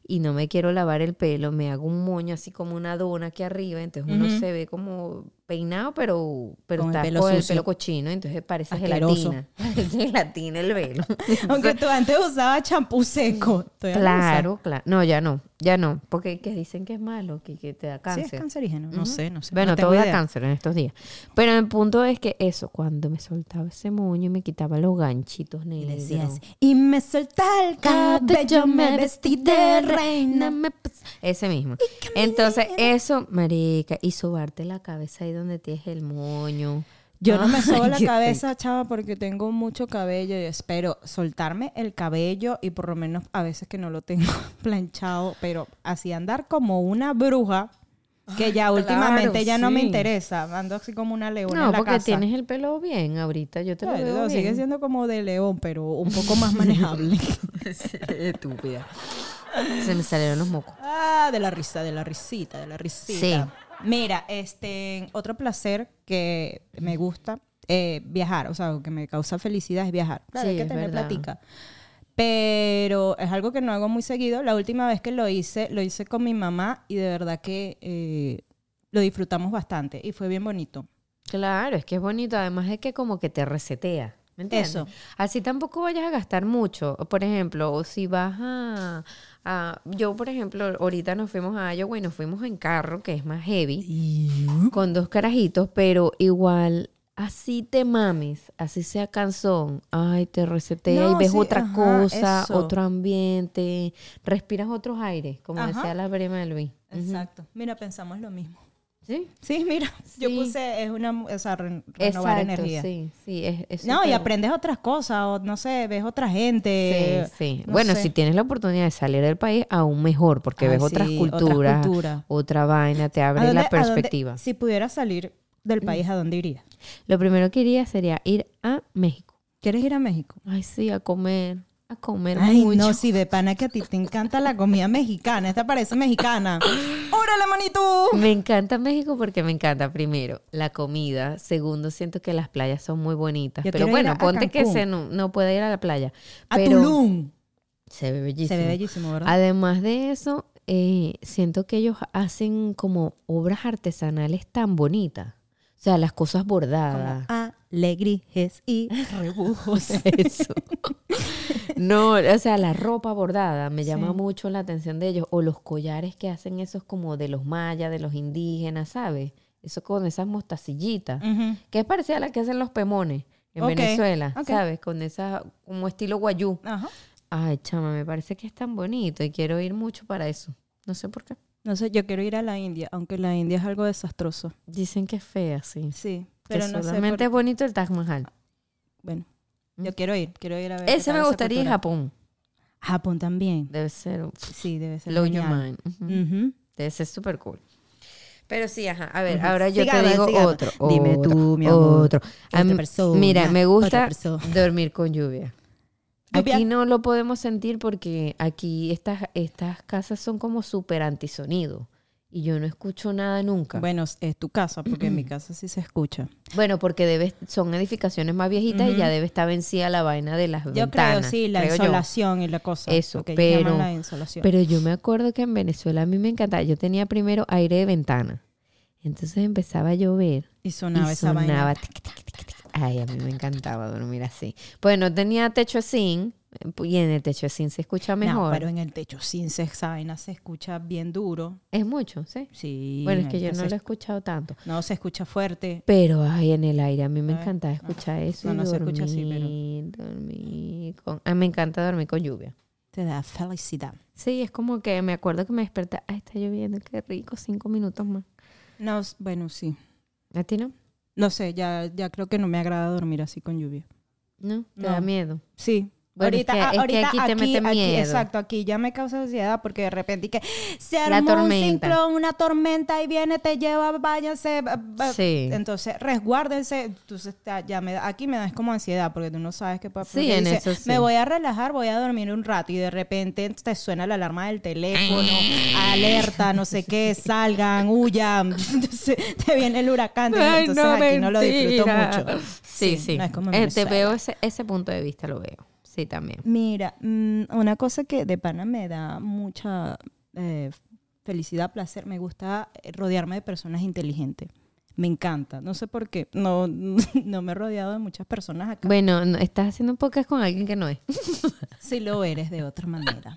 [SPEAKER 1] y no me quiero lavar el pelo, me hago un moño así como una dona aquí arriba, entonces uno se ve como peinado, pero, pero
[SPEAKER 2] Con el
[SPEAKER 1] está el
[SPEAKER 2] sucio.
[SPEAKER 1] pelo cochino, entonces parece
[SPEAKER 2] Asqueroso.
[SPEAKER 1] gelatina. (laughs) Parece gelatina el pelo. (laughs)
[SPEAKER 2] Aunque tú antes usabas champú seco.
[SPEAKER 1] Claro, claro. No, ya no, ya no, porque que dicen que es malo, que, que te da
[SPEAKER 2] Sí,
[SPEAKER 1] cáncer.
[SPEAKER 2] es cancerígeno. No sé, no sé.
[SPEAKER 1] Bueno,
[SPEAKER 2] no
[SPEAKER 1] todo da cáncer en estos días. Pero el punto es que eso, cuando me soltaba ese moño y me quitaba los ganchitos
[SPEAKER 2] Y
[SPEAKER 1] negros.
[SPEAKER 2] le decías, y me solté el cabello, me vestí de reina.
[SPEAKER 1] me pus- Ese mismo. Entonces, eso, marica, y sobarte la cabeza ahí donde tienes el moño.
[SPEAKER 2] Yo no me (laughs)
[SPEAKER 1] Ay,
[SPEAKER 2] sobo la cabeza, chava, porque tengo mucho cabello y espero soltarme el cabello y por lo menos a veces que no lo tengo (laughs) planchado, pero así andar como una bruja, que ya últimamente ya no me interesa, ando así como una leona
[SPEAKER 1] No,
[SPEAKER 2] en la
[SPEAKER 1] porque
[SPEAKER 2] casa.
[SPEAKER 1] tienes el pelo bien ahorita, yo te lo
[SPEAKER 2] Claro,
[SPEAKER 1] veo bien.
[SPEAKER 2] sigue siendo como de león, pero un poco más manejable. (laughs)
[SPEAKER 1] Estúpida. Se me salieron los mocos.
[SPEAKER 2] Ah, de la risa, de la risita, de la risita.
[SPEAKER 1] Sí.
[SPEAKER 2] Mira, este, otro placer que me gusta, eh, viajar, o sea, que me causa felicidad es viajar. Claro, hay
[SPEAKER 1] Sí,
[SPEAKER 2] que
[SPEAKER 1] es
[SPEAKER 2] tener
[SPEAKER 1] verdad.
[SPEAKER 2] platica. Pero es algo que no hago muy seguido. La última vez que lo hice, lo hice con mi mamá y de verdad que eh, lo disfrutamos bastante y fue bien bonito.
[SPEAKER 1] Claro, es que es bonito, además es que como que te resetea. ¿Me entiendes?
[SPEAKER 2] Eso.
[SPEAKER 1] Así tampoco vayas a gastar mucho. Por ejemplo, o si vas a, a- Yo, por ejemplo, ahorita nos fuimos a Iowa y nos fuimos en carro, que es más heavy, con dos carajitos, pero igual... Así te mames, así sea canzón, ay, te resetea y ves
[SPEAKER 2] sí,
[SPEAKER 1] otra
[SPEAKER 2] ajá,
[SPEAKER 1] cosa,
[SPEAKER 2] eso.
[SPEAKER 1] otro ambiente, respiras otros aires, como
[SPEAKER 2] Ajá.
[SPEAKER 1] decía la Brema de Luis.
[SPEAKER 2] Exacto. Mira, pensamos lo mismo.
[SPEAKER 1] ¿Sí?
[SPEAKER 2] Sí, mira, (laughs) yo puse, es una, o sea, re- renovar
[SPEAKER 1] Exacto,
[SPEAKER 2] energía.
[SPEAKER 1] sí, sí, es, es
[SPEAKER 2] No, y aprendes otras cosas, o no sé, ves otra gente.
[SPEAKER 1] Sí, sí.
[SPEAKER 2] no
[SPEAKER 1] bueno,
[SPEAKER 2] sé.
[SPEAKER 1] si tienes la oportunidad de salir del país, aún mejor, porque ves otras
[SPEAKER 2] sí,
[SPEAKER 1] culturas,
[SPEAKER 2] otras culturas.
[SPEAKER 1] otra vaina, te
[SPEAKER 2] ¿A
[SPEAKER 1] abre
[SPEAKER 2] dónde-
[SPEAKER 1] la
[SPEAKER 2] dónde-
[SPEAKER 1] perspectiva.
[SPEAKER 2] si pudieras salir del país, ¿a dónde irías?
[SPEAKER 1] Lo primero que iría sería ir a México.
[SPEAKER 2] ¿Quieres ir a México?
[SPEAKER 1] Ay, sí, a comer, a comer
[SPEAKER 2] Ay,
[SPEAKER 1] mucho.
[SPEAKER 2] no, sí, de pana que a ti te encanta la comida mexicana. Esta parece mexicana. ¡Órale, manito!
[SPEAKER 1] Me encanta México porque me encanta, primero, la comida. Segundo, siento que las playas son muy bonitas.
[SPEAKER 2] Yo
[SPEAKER 1] pero bueno, ponte que se no, no puede ir a la playa.
[SPEAKER 2] A
[SPEAKER 1] pero
[SPEAKER 2] Tulum.
[SPEAKER 1] Se ve bellísimo.
[SPEAKER 2] Se ve bellísimo, ¿verdad?
[SPEAKER 1] Además de eso, eh, siento que ellos hacen como obras artesanales tan bonitas. O sea, las cosas bordadas.
[SPEAKER 2] Como, ah, alegrijes y (laughs) rebujos. (laughs)
[SPEAKER 1] Eso. No, o sea, la ropa bordada me llama
[SPEAKER 2] Sí.
[SPEAKER 1] mucho la atención de ellos. O los collares que hacen esos como de los mayas, de los indígenas, ¿sabes? Eso con esas mostacillitas. Que es parecida a la que hacen los pemones en Venezuela. ¿sabes? Con esa, como estilo guayú.
[SPEAKER 2] Ajá.
[SPEAKER 1] Ay, chama, me parece que es tan bonito y quiero ir mucho para eso. No sé por qué.
[SPEAKER 2] No sé, yo quiero ir a la India, aunque la India es algo desastroso.
[SPEAKER 1] Dicen que es fea, sí.
[SPEAKER 2] Sí,
[SPEAKER 1] Pero
[SPEAKER 2] no sé.
[SPEAKER 1] solamente
[SPEAKER 2] por-
[SPEAKER 1] es bonito el Taj Mahal.
[SPEAKER 2] Bueno, yo quiero ir, quiero ir a ver.
[SPEAKER 1] Ese me gustaría
[SPEAKER 2] cultura.
[SPEAKER 1] Japón.
[SPEAKER 2] Japón también.
[SPEAKER 1] Debe ser,
[SPEAKER 2] Sí, debe ser
[SPEAKER 1] blow your mind. Ujú.
[SPEAKER 2] Ujú.
[SPEAKER 1] Debe ser súper cool. Pero sí, ajá. A ver,
[SPEAKER 2] Ujú.
[SPEAKER 1] ahora yo
[SPEAKER 2] Sigamos,
[SPEAKER 1] te digo
[SPEAKER 2] sigamos.
[SPEAKER 1] otro.
[SPEAKER 2] Dime
[SPEAKER 1] otro,
[SPEAKER 2] tú, mi amor.
[SPEAKER 1] Otro. A mí-
[SPEAKER 2] persona,
[SPEAKER 1] mira, me gusta dormir con lluvia.
[SPEAKER 2] Lluvia.
[SPEAKER 1] Aquí no lo podemos sentir porque aquí estas, estas casas son como súper antisonido. Y yo no escucho nada nunca. Bueno,
[SPEAKER 2] Bueno, es tu casa, porque en mi (clears throat) casa sí se escucha.
[SPEAKER 1] porque debe, son edificaciones más viejitas y ya debe estar vencida la vaina de las
[SPEAKER 2] Yo
[SPEAKER 1] ventanas.
[SPEAKER 2] creo, sí, la
[SPEAKER 1] creo yo.
[SPEAKER 2] insolación y la cosa.
[SPEAKER 1] Eso,
[SPEAKER 2] llaman
[SPEAKER 1] pero-
[SPEAKER 2] la insolación.
[SPEAKER 1] Pero yo me acuerdo que en Venezuela a mí me encantaba. Yo tenía primero aire de ventana. Entonces empezaba a llover
[SPEAKER 2] y sonaba
[SPEAKER 1] y
[SPEAKER 2] esa
[SPEAKER 1] sonaba
[SPEAKER 2] vaina.
[SPEAKER 1] tic, tic, tic. Ay, a mí me encantaba dormir así. Pues no tenía techo zinc y en el techo zinc se escucha
[SPEAKER 2] No,
[SPEAKER 1] mejor.
[SPEAKER 2] pero en el techo sin se- esa vaina se escucha bien duro.
[SPEAKER 1] Es mucho, ¿sí?
[SPEAKER 2] Sí.
[SPEAKER 1] bueno, es que yo no
[SPEAKER 2] se-
[SPEAKER 1] lo he escuchado tanto.
[SPEAKER 2] No, se escucha fuerte.
[SPEAKER 1] Pero ay, en el aire a mí me
[SPEAKER 2] no.
[SPEAKER 1] escuchar eso
[SPEAKER 2] No,
[SPEAKER 1] y
[SPEAKER 2] no se
[SPEAKER 1] dormir,
[SPEAKER 2] escucha así, pero-
[SPEAKER 1] dormir con... A mí me encanta dormir con lluvia.
[SPEAKER 2] Te da felicidad.
[SPEAKER 1] Sí, es como que me acuerdo que me desperté, ay, está lloviendo, qué rico, cinco minutos más.
[SPEAKER 2] No, bueno, sí.
[SPEAKER 1] ¿A ti no?
[SPEAKER 2] No sé, ya, ya creo que no me agrada dormir así con lluvia.
[SPEAKER 1] ¿No? ¿Te
[SPEAKER 2] No.
[SPEAKER 1] da miedo?
[SPEAKER 2] Sí.
[SPEAKER 1] Bueno, es que-
[SPEAKER 2] ah,
[SPEAKER 1] que aquí te mete
[SPEAKER 2] aquí-
[SPEAKER 1] miedo.
[SPEAKER 2] exacto, aquí ya me causa ansiedad porque de repente y que se armó un ciclón, una tormenta y viene, te lleva, váyanse.
[SPEAKER 1] Sí.
[SPEAKER 2] Entonces, resguárdense. Entonces, ya- me aquí me da es como ansiedad porque tú no sabes qué puede
[SPEAKER 1] Sí, en eso sí.
[SPEAKER 2] Me voy a relajar, voy a dormir un rato y de repente te suena la alarma del teléfono, alerta, no sé qué, (laughs) salgan, huyan. (laughs) Entonces, te viene el huracán.
[SPEAKER 1] Ay,
[SPEAKER 2] entonces,
[SPEAKER 1] no,
[SPEAKER 2] aquí no lo disfruto
[SPEAKER 1] mentira.
[SPEAKER 2] mucho.
[SPEAKER 1] Sí, sí.
[SPEAKER 2] no es como en
[SPEAKER 1] Eh, veo ese, ese punto de vista, lo veo. Sí, también.
[SPEAKER 2] Mira, mm, una cosa que de pana me da mucha eh, felicidad, placer, me gusta eh, rodearme de personas inteligentes. Me encanta. No sé por qué. No, (laughs) no me he rodeado de muchas personas acá.
[SPEAKER 1] Bueno, no, estás haciendo un podcast con alguien que no es. (laughs)
[SPEAKER 2] Si lo eres de otra manera.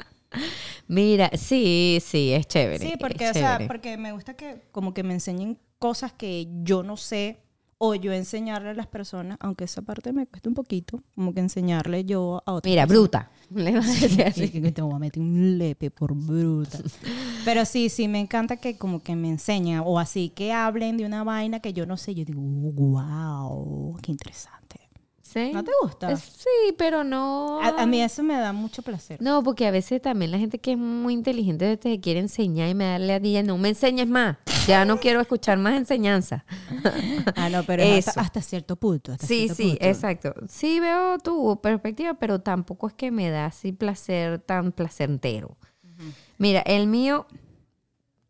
[SPEAKER 1] Mira, sí, sí, es chévere.
[SPEAKER 2] Sí, porque, o sea, porque me gusta que como que me enseñen cosas que yo no sé o yo enseñarle a las personas, aunque esa parte me cuesta un poquito, como que enseñarle yo a otras
[SPEAKER 1] Mira, bruta. (laughs) Le vas a decir. Así
[SPEAKER 2] que te voy a meter un lepe por bruta. Pero sí, sí, me encanta que como que me enseñen o así que hablen de una vaina que yo no sé. Yo digo, wow, qué interesante.
[SPEAKER 1] ¿Sí?
[SPEAKER 2] ¿No te gusta?
[SPEAKER 1] Sí, pero no.
[SPEAKER 2] A, a mí eso me da mucho placer.
[SPEAKER 1] No, porque a veces también la gente que es muy inteligente te quiere enseñar y me da la día, no me enseñes más. Ya no quiero escuchar más enseñanza. (laughs)
[SPEAKER 2] Ah, no, pero
[SPEAKER 1] Eso.
[SPEAKER 2] hasta, hasta cierto punto. hasta
[SPEAKER 1] Sí,
[SPEAKER 2] cierto
[SPEAKER 1] sí,
[SPEAKER 2] punto.
[SPEAKER 1] exacto. Sí veo tu perspectiva, pero tampoco es que me da así placer tan placentero. Mira, el mío,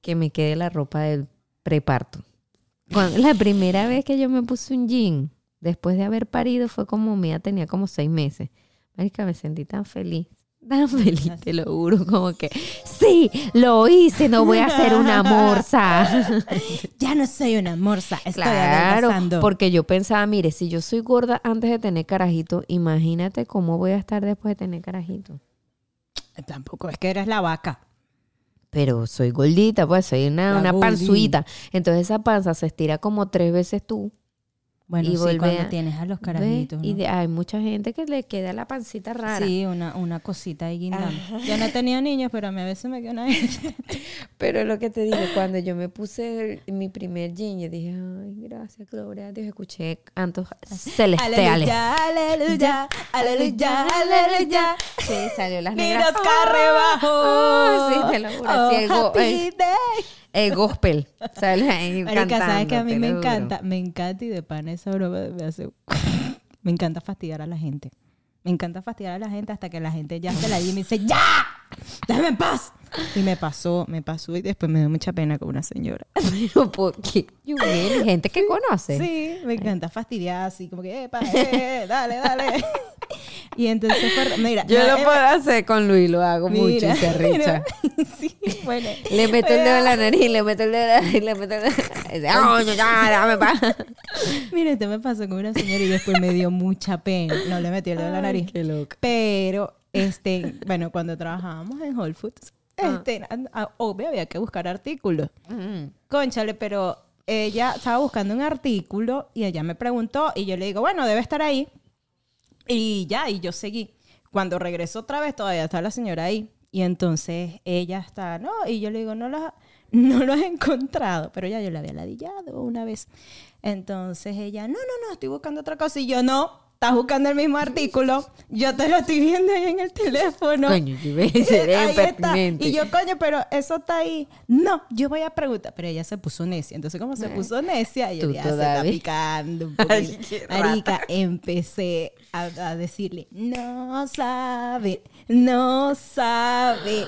[SPEAKER 1] que me quede la ropa del preparto. Cuando, la primera vez que yo me puse un jean, después de haber parido, fue como mía, tenía como seis meses. Marica, me sentí tan feliz. Tan (laughs) feliz, te lo juro, como que sí, lo hice, no voy a ser una morsa. (laughs)
[SPEAKER 2] Ya no soy una morsa, estoy
[SPEAKER 1] Claro,
[SPEAKER 2] adelgazando.
[SPEAKER 1] porque yo pensaba, mire, si yo soy gorda antes de tener carajito, imagínate cómo voy a estar después de tener carajito.
[SPEAKER 2] Tampoco es que eres la vaca.
[SPEAKER 1] Pero soy gordita, pues soy una,
[SPEAKER 2] La
[SPEAKER 1] una panzuita. Entonces esa panza se estira como tres veces tú.
[SPEAKER 2] Bueno,
[SPEAKER 1] Y
[SPEAKER 2] sí, cuando
[SPEAKER 1] a-
[SPEAKER 2] tienes a los carajitos.
[SPEAKER 1] Y
[SPEAKER 2] ¿no?
[SPEAKER 1] de- hay mucha gente que le queda la pancita rara.
[SPEAKER 2] Sí, una, una cosita ahí guindando. Yo no tenía niños, pero a mí a veces me queda una (laughs)
[SPEAKER 1] Pero lo que te digo, cuando yo me puse el- mi primer jean, yo dije, ay, gracias, gloria a Dios, escuché cantos celestiales.
[SPEAKER 2] Aleluya, aleluya, aleluya, aleluya.
[SPEAKER 1] Sí, salió las negras.
[SPEAKER 2] los carrebajo.
[SPEAKER 1] Ah, sí, te lo juro,
[SPEAKER 2] Oh, happy
[SPEAKER 1] el-
[SPEAKER 2] day.
[SPEAKER 1] El gospel. Sale ahí
[SPEAKER 2] Marica, ¿sabes que a mí me encanta? Me encanta y de pan esa broma me hace... (laughs) me encanta fastidiar a la gente. Me encanta fastidiar a la gente hasta que la gente ya se la y me dice ¡Ya! ¡Déjame en paz! Y me pasó, me pasó y después me dio mucha pena con una señora. (laughs)
[SPEAKER 1] Pero porque yo gente que conoce.
[SPEAKER 2] Sí, me encanta fastidiar así, como que, epa, eh, dale, dale. (laughs) Y entonces fue, mira,
[SPEAKER 1] Yo lo
[SPEAKER 2] eh,
[SPEAKER 1] puedo hacer con Luis, lo hago mucho y
[SPEAKER 2] mira,
[SPEAKER 1] se (laughs) arrecha.
[SPEAKER 2] mira. (laughs) sí, bueno.
[SPEAKER 1] Le meto el dedo en la nariz, le meto el dedo en la nariz, le meto el dedo en la nariz. (laughs) Dice, "Coño, ya, déjame pa-".
[SPEAKER 2] Mira, esto me pasó con una señora y después me dio mucha pena. No le metí el dedo en la nariz.
[SPEAKER 1] qué loca.
[SPEAKER 2] Pero, este, bueno, cuando trabajábamos en Whole Foods,
[SPEAKER 1] Ah.
[SPEAKER 2] este, a- a- obvio había que buscar artículos.
[SPEAKER 1] Mm.
[SPEAKER 2] Conchale, pero ella estaba buscando un artículo y ella me preguntó y yo le digo, bueno, debe estar ahí. Y ya, y yo seguí. Cuando regresó otra vez, todavía está la señora ahí. Y entonces ella está, no, y yo le digo, no lo, no lo has encontrado, pero ya yo la había ladillado una vez. Entonces ella, no, no, no, estoy buscando otra cosa. Y yo, no, estás buscando el mismo artículo, yo te lo estoy viendo ahí en el teléfono.
[SPEAKER 1] Coño, yo (laughs)
[SPEAKER 2] Ahí está. Y yo, coño, pero eso está ahí. No, yo voy a preguntar. Pero ella se puso necia. Entonces, como se puso necia,
[SPEAKER 1] Tú
[SPEAKER 2] ya se está picando un (laughs) poquito. Marica, empecé a, a decirle, no sabe, no sabe.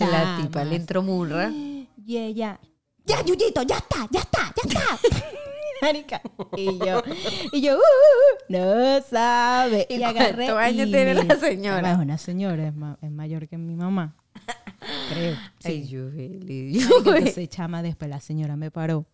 [SPEAKER 1] La tipa le entró murra.
[SPEAKER 2] Y ella, ya, Yuyito, ya está, ya está, ya está. (laughs) Marica. Y yo, y yo, uh, no sabe.
[SPEAKER 1] ¿Y
[SPEAKER 2] Y, agarré.
[SPEAKER 1] cuántos años
[SPEAKER 2] y
[SPEAKER 1] tiene la señora?
[SPEAKER 2] Es una señora, es, ma- es mayor que mi mamá. Creo.
[SPEAKER 1] Ay,
[SPEAKER 2] Sí.
[SPEAKER 1] yo, Eli,
[SPEAKER 2] Marica,
[SPEAKER 1] yo,
[SPEAKER 2] Entonces, chama, después la señora me paró.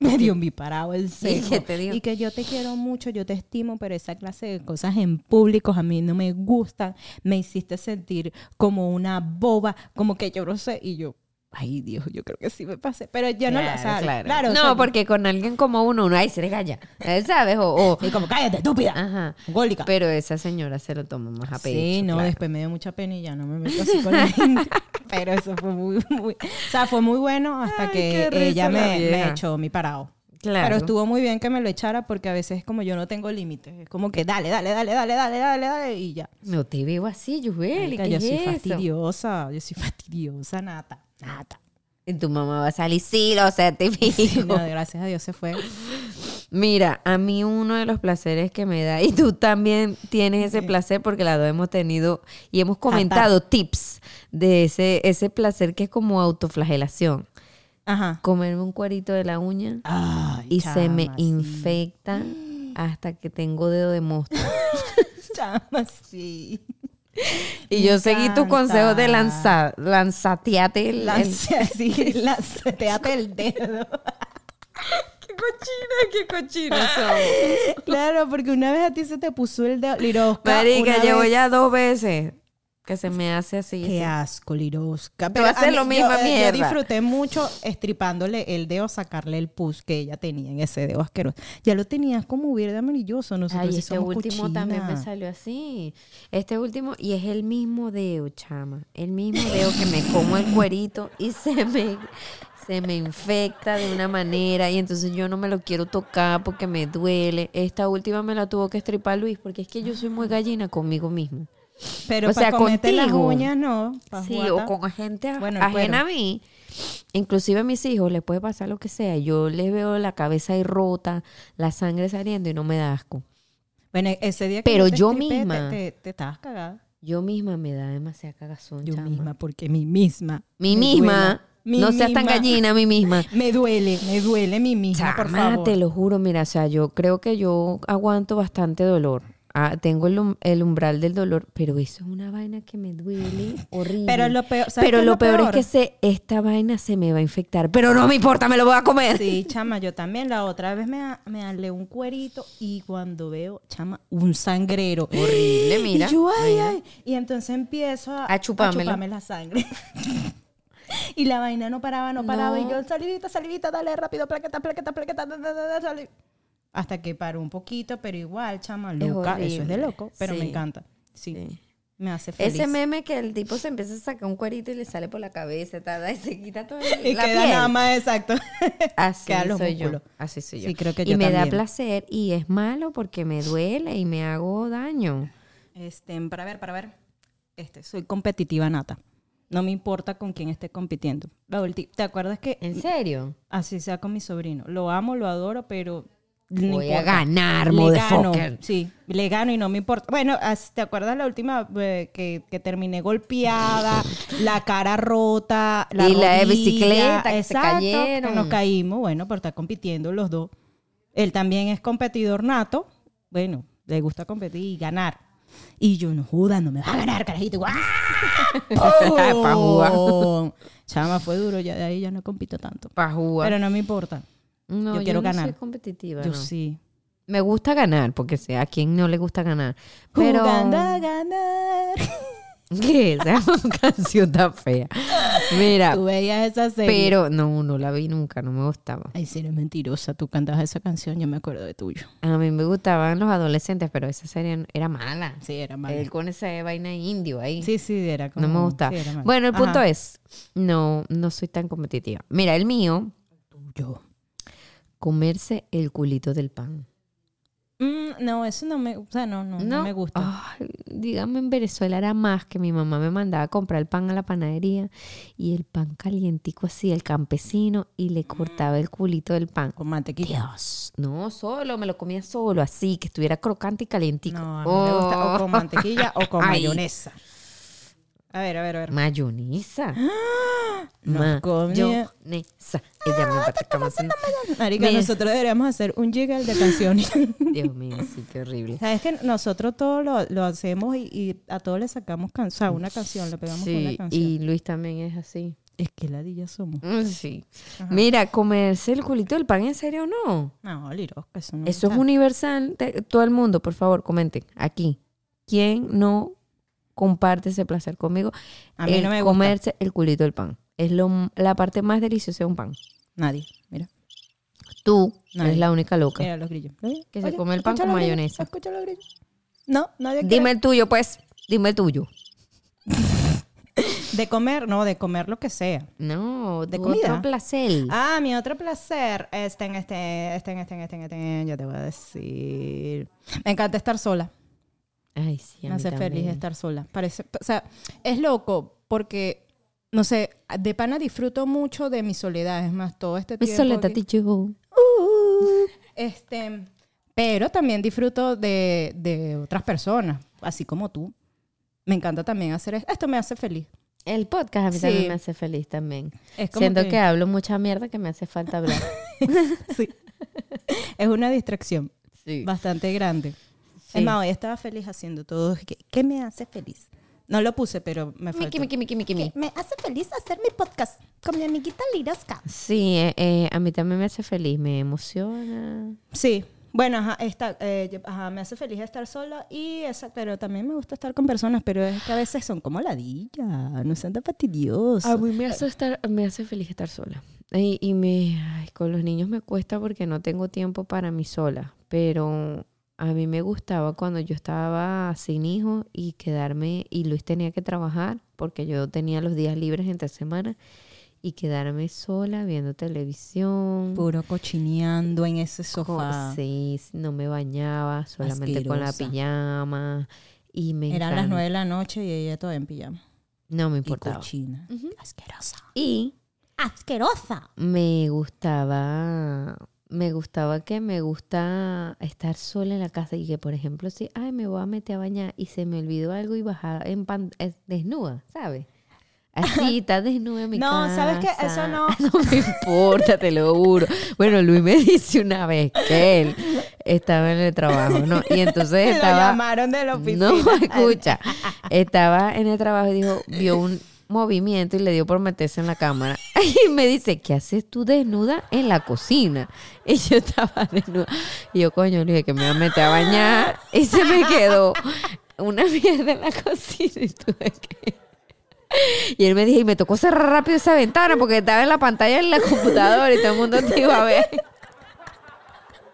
[SPEAKER 2] Me dio mi parado el seco.
[SPEAKER 1] te dijo?
[SPEAKER 2] Y que yo te quiero mucho, yo te estimo, pero esa clase de cosas en públicos a mí no me gustan. Me hiciste sentir como una boba, como que yo no sé. Y yo, ay Dios, yo creo que sí me pasé. Pero yo no lo
[SPEAKER 1] Claro,
[SPEAKER 2] sabes.
[SPEAKER 1] claro.
[SPEAKER 2] Claro, o
[SPEAKER 1] no,
[SPEAKER 2] sea,
[SPEAKER 1] porque con alguien como uno, uno, ay, se le galla. Eh, ¿Sabes? O, o- (laughs)
[SPEAKER 2] Y como, cállate, estúpida.
[SPEAKER 1] ajá.
[SPEAKER 2] Gólica.
[SPEAKER 1] Pero esa señora se lo toma más a pecho.
[SPEAKER 2] Sí, no,
[SPEAKER 1] claro.
[SPEAKER 2] después me dio mucha pena y ya no me meto así con la (laughs) gente. Pero eso fue muy, muy, o sea, fue muy bueno hasta
[SPEAKER 1] Ay,
[SPEAKER 2] que ella
[SPEAKER 1] la
[SPEAKER 2] me, me echó mi parado.
[SPEAKER 1] Claro.
[SPEAKER 2] Pero estuvo muy bien que me lo echara porque a veces como yo no tengo límites. Es como que dale, dale, dale, dale, dale, dale, dale y ya.
[SPEAKER 1] No te veo así, ¿qué
[SPEAKER 2] yo
[SPEAKER 1] es
[SPEAKER 2] soy
[SPEAKER 1] eso?
[SPEAKER 2] fastidiosa, yo soy fastidiosa, nata, nata.
[SPEAKER 1] Y tu mamá va a salir, sí, lo certifico. (laughs)
[SPEAKER 2] No, gracias a Dios se fue.
[SPEAKER 1] Mira, a mí uno de los placeres que me da, y tú también tienes ese placer porque las dos hemos tenido y hemos comentado tips de ese, ese placer que es como autoflagelación.
[SPEAKER 2] Ajá.
[SPEAKER 1] Comerme un cuerito de la uña
[SPEAKER 2] Ay,
[SPEAKER 1] y se me
[SPEAKER 2] sí.
[SPEAKER 1] infecta hasta que tengo dedo de monstruo. (laughs)
[SPEAKER 2] Chama, sí. (laughs)
[SPEAKER 1] Y
[SPEAKER 2] Me
[SPEAKER 1] yo seguí tu
[SPEAKER 2] encanta.
[SPEAKER 1] consejo de lanzar, lanzateate el,
[SPEAKER 2] Lance lanceteate (laughs) el dedo. (laughs)
[SPEAKER 1] ¡Qué cochina, qué cochina somos!
[SPEAKER 2] Claro, porque una vez a ti se te puso el dedo. Lirosca.
[SPEAKER 1] Marica, llevo
[SPEAKER 2] vez-
[SPEAKER 1] ya dos veces que se me hace así.
[SPEAKER 2] Qué
[SPEAKER 1] así.
[SPEAKER 2] asco, Lirosca.
[SPEAKER 1] Te va a hacer lo mismo,
[SPEAKER 2] eh,
[SPEAKER 1] mierda.
[SPEAKER 2] Yo disfruté mucho estripándole el dedo, sacarle el pus que ella tenía en ese dedo asqueroso. Ya lo tenías como verde amarilloso. Nosotros
[SPEAKER 1] Ay,
[SPEAKER 2] sí
[SPEAKER 1] este
[SPEAKER 2] somos
[SPEAKER 1] último también me salió así. Este último, y es el mismo dedo, chama. El mismo dedo que me como el cuerito y se me, se me infecta de una manera. Y entonces yo no me lo quiero tocar porque me duele. Esta última me la tuvo que estripar Luis porque es que yo soy muy gallina conmigo mismo.
[SPEAKER 2] Pero
[SPEAKER 1] O sea,
[SPEAKER 2] para las
[SPEAKER 1] contigo.
[SPEAKER 2] uñas, no.
[SPEAKER 1] Sí,
[SPEAKER 2] jugar,
[SPEAKER 1] o con gente
[SPEAKER 2] Bueno,
[SPEAKER 1] ajena a mí. Inclusive a mis hijos les puede pasar lo que sea. Yo les veo la cabeza ahí rota, la sangre saliendo y no me da asco.
[SPEAKER 2] Bueno, ese día que
[SPEAKER 1] Pero
[SPEAKER 2] te
[SPEAKER 1] yo
[SPEAKER 2] estripé, te-
[SPEAKER 1] misma.
[SPEAKER 2] Te, te estabas cagada.
[SPEAKER 1] Yo misma me da demasiada cagazón,
[SPEAKER 2] Yo
[SPEAKER 1] chama.
[SPEAKER 2] misma, porque mi misma.
[SPEAKER 1] Mi misma.
[SPEAKER 2] Mi
[SPEAKER 1] no seas tan
[SPEAKER 2] misma.
[SPEAKER 1] gallina, mi misma. (laughs)
[SPEAKER 2] Me duele, me duele mi misma, por favor.
[SPEAKER 1] te lo juro, mira, o sea, yo creo que yo aguanto bastante dolor. Ah, tengo el, um- el umbral del dolor, pero eso es una vaina que me duele horrible.
[SPEAKER 2] Pero lo peor, ¿sabes
[SPEAKER 1] Pero lo, peor,
[SPEAKER 2] peor?
[SPEAKER 1] es que sé, esta vaina se me va a infectar. Pero no me importa, me lo voy a comer.
[SPEAKER 2] Sí, chama, yo también. La otra vez me, me alé un cuerito y cuando veo, chama, un sangrero.
[SPEAKER 1] Horrible, mira,
[SPEAKER 2] Y yo, ay,
[SPEAKER 1] mira.
[SPEAKER 2] ay. Y entonces empiezo a, chuparme la sangre. (laughs) y la vaina no paraba, no paraba.
[SPEAKER 1] No.
[SPEAKER 2] Y yo, salivita, salivita, dale rápido, plaqueta, plaqueta, plaqueta, da, da, da, da, sali- Hasta que paró un poquito, pero igual, chama, loca. Eso es de loco, pero me encanta. Sí,
[SPEAKER 1] Sí.
[SPEAKER 2] me hace feliz.
[SPEAKER 1] Ese meme que el tipo se empieza a sacar un cuerito y le sale por la cabeza y se quita todo el, (laughs)
[SPEAKER 2] y
[SPEAKER 1] la
[SPEAKER 2] queda
[SPEAKER 1] piel.
[SPEAKER 2] nada más exacto. (laughs)
[SPEAKER 1] Así
[SPEAKER 2] los
[SPEAKER 1] soy
[SPEAKER 2] músculos.
[SPEAKER 1] yo. Así soy yo.
[SPEAKER 2] Sí, creo que
[SPEAKER 1] y
[SPEAKER 2] yo
[SPEAKER 1] me da placer y es malo porque me duele y me hago daño.
[SPEAKER 2] Este, para ver, para ver. Este, soy competitiva nata. No me importa con quién esté compitiendo. ¿Te acuerdas que
[SPEAKER 1] ¿En serio?
[SPEAKER 2] así sea con mi sobrino? Lo amo, lo adoro, pero no
[SPEAKER 1] Voy a
[SPEAKER 2] importa.
[SPEAKER 1] ganar,
[SPEAKER 2] Le gano,
[SPEAKER 1] motherfucker.
[SPEAKER 2] sí, le gano y no me importa. Bueno, ¿te acuerdas la última eh, que, que terminé golpeada, (laughs) la cara rota, la
[SPEAKER 1] Y la de
[SPEAKER 2] rodilla?
[SPEAKER 1] bicicleta, que se
[SPEAKER 2] Exacto,
[SPEAKER 1] cayeron.
[SPEAKER 2] que nos caímos, bueno, por estar compitiendo los dos. Él también es competidor nato, bueno, le gusta competir y ganar. Y yo, no joda, no me vas a ganar, carajito. (laughs) ¡Pum! Chama, fue duro, ya de ahí ya no compito tanto.
[SPEAKER 1] Pa' jugar.
[SPEAKER 2] Pero no me importa.
[SPEAKER 1] No,
[SPEAKER 2] yo quiero
[SPEAKER 1] no
[SPEAKER 2] ganar.
[SPEAKER 1] soy competitiva.
[SPEAKER 2] Yo
[SPEAKER 1] no.
[SPEAKER 2] sí.
[SPEAKER 1] Me gusta ganar, porque sé a quién no le gusta ganar. Pero.
[SPEAKER 2] Jugando a ganar. (laughs)
[SPEAKER 1] ¿Qué? Esa (laughs) canción tan fea. Mira,
[SPEAKER 2] Tú veías esa serie.
[SPEAKER 1] pero no, no la vi nunca, no me gustaba.
[SPEAKER 2] Ay, si eres mentirosa, tú cantabas esa canción, yo me acuerdo de tuyo.
[SPEAKER 1] A mí me gustaban los adolescentes, pero esa serie era mala.
[SPEAKER 2] Sí, era malo.
[SPEAKER 1] Él con esa vaina indio ahí.
[SPEAKER 2] Sí, sí, era como...
[SPEAKER 1] no me gustaba.
[SPEAKER 2] sí,
[SPEAKER 1] bueno, el punto
[SPEAKER 2] Ajá.
[SPEAKER 1] es, no, no soy tan competitiva. Mira, el mío,
[SPEAKER 2] Yo.
[SPEAKER 1] Comerse el culito del pan.
[SPEAKER 2] Mm, no, eso no me... O sea, no, no, no, me gusta.
[SPEAKER 1] Ay, dígame, en Venezuela era más que mi mamá me mandaba a comprar el pan a la panadería y el pan calientico así, el campesino, y le cortaba el culito del pan.
[SPEAKER 2] Con mantequilla.
[SPEAKER 1] Dios, no, solo, me lo comía solo, así, que estuviera crocante y calientico.
[SPEAKER 2] No, a mí me gusta o con
[SPEAKER 1] Oh.
[SPEAKER 2] mantequilla o con (laughs)
[SPEAKER 1] Ay.
[SPEAKER 2] mayonesa. A ver, a ver, a ver.
[SPEAKER 1] Mayonesa. (gasps)
[SPEAKER 2] Nos comía-
[SPEAKER 1] Mayonesa. Ella me va a
[SPEAKER 2] Marica, nosotros deberíamos hacer un jiggle de canciones. (laughs)
[SPEAKER 1] Dios mío, (laughs) sí, qué horrible.
[SPEAKER 2] ¿Sabes que nosotros todo lo, lo hacemos y, y a todos le sacamos can- o sea, una canción, le pegamos con una
[SPEAKER 1] Sí,
[SPEAKER 2] canción?
[SPEAKER 1] y Luis también es así.
[SPEAKER 2] Es que ladillas somos.
[SPEAKER 1] Mm, Sí. Mira, comerse el culito del pan, ¿en serio o no?
[SPEAKER 2] No, lirosca, eso no.
[SPEAKER 1] Eso es universal. todo el mundo, por favor, comenten aquí. ¿Quién no comparte ese placer conmigo?
[SPEAKER 2] A mí
[SPEAKER 1] El
[SPEAKER 2] no me gusta.
[SPEAKER 1] comerse el culito del pan. Es lo, la parte más deliciosa de un pan.
[SPEAKER 2] Nadie, mira.
[SPEAKER 1] Tú
[SPEAKER 2] Nadie.
[SPEAKER 1] eres la única loca.
[SPEAKER 2] Mira los grillos.
[SPEAKER 1] Que se come el pan con mayonesa.
[SPEAKER 2] Escucha los grillos. No, nadie quiere.
[SPEAKER 1] Dime el tuyo, pues. Dime el tuyo. (laughs)
[SPEAKER 2] De comer, no, de comer lo que sea.
[SPEAKER 1] No,
[SPEAKER 2] ¿De comida?
[SPEAKER 1] otro placer.
[SPEAKER 2] Ah, mi otro placer este, en este, este, en este, en este, en este, ya te voy a decir. Me encanta estar sola.
[SPEAKER 1] Ay, sí, a
[SPEAKER 2] me
[SPEAKER 1] mí
[SPEAKER 2] hace
[SPEAKER 1] también.
[SPEAKER 2] feliz estar sola. Parece, o sea, es loco porque, no sé, de pana disfruto mucho de mi soledad. Es más, todo este
[SPEAKER 1] Mi
[SPEAKER 2] tiempo.
[SPEAKER 1] soledad
[SPEAKER 2] que-. Uh, este, pero también disfruto de, de otras personas, así como tú. Me encanta también hacer esto. Esto me hace feliz.
[SPEAKER 1] El podcast a mí
[SPEAKER 2] Sí.
[SPEAKER 1] también me hace feliz también. Siento
[SPEAKER 2] que-
[SPEAKER 1] que... hablo mucha mierda que me hace falta hablar. (laughs)
[SPEAKER 2] Sí. es una distracción
[SPEAKER 1] sí.
[SPEAKER 2] bastante grande.
[SPEAKER 1] Sí.
[SPEAKER 2] Es más, hoy estaba feliz haciendo todo. ¿Qué, qué me hace feliz? No lo puse, pero me faltó.
[SPEAKER 1] Miki, miki, miki, miki.
[SPEAKER 2] Me hace feliz hacer mi podcast con mi amiguita Lirosca.
[SPEAKER 1] Sí, eh, eh, a mí también me hace feliz, me emociona.
[SPEAKER 2] Sí. Bueno, ajá, esta, eh, yo- ajá, me hace feliz estar sola y esa, pero también me gusta estar con personas, pero es que a veces son como ladillas, no sean tan fastidiosos.
[SPEAKER 1] A mí me hace, estar, me hace feliz estar sola. Y, y me, ay, con los niños me cuesta porque no tengo tiempo para mí sola. Pero a mí me gustaba cuando yo estaba sin hijos y quedarme, y Luis tenía que trabajar porque yo tenía los días libres entre semana y quedarme sola viendo televisión.
[SPEAKER 2] Puro cochineando en ese sofá.
[SPEAKER 1] Sí, no me bañaba, solamente con la pijama. Y me
[SPEAKER 2] Eran las nueve de la noche y ella todavía en pijama.
[SPEAKER 1] No me
[SPEAKER 2] Y
[SPEAKER 1] importaba.
[SPEAKER 2] cochina.
[SPEAKER 1] Ujú.
[SPEAKER 2] Asquerosa.
[SPEAKER 1] Y
[SPEAKER 2] Asquerosa.
[SPEAKER 1] me gustaba, me gustaba que me gusta estar sola en la casa y que, por ejemplo, si, ay, me voy a meter a bañar y se me olvidó algo y bajar en pan, es desnuda, ¿sabes? Así, (laughs) está desnuda en mi
[SPEAKER 2] No,
[SPEAKER 1] casa.
[SPEAKER 2] ¿sabes qué? Eso no. (laughs)
[SPEAKER 1] No me importa, te lo juro. Bueno, Luis me (laughs) dice una vez que él estaba en el trabajo, ¿no? Y entonces
[SPEAKER 2] Lo
[SPEAKER 1] estaba...
[SPEAKER 2] llamaron de la oficina.
[SPEAKER 1] No, escucha. Estaba en el trabajo y dijo, vio un movimiento y le dio por meterse en la cámara. (laughs) Y me dice, ¿qué haces tú desnuda en la cocina? (laughs) Y yo estaba desnuda. Y yo, coño, le dije que me iba a meter a bañar. Y se me quedó una mierda en la cocina y tuve que... (laughs) Y él me dijo, y me tocó cerrar rápido esa ventana porque estaba en la pantalla en la computadora y todo el mundo te iba a ver.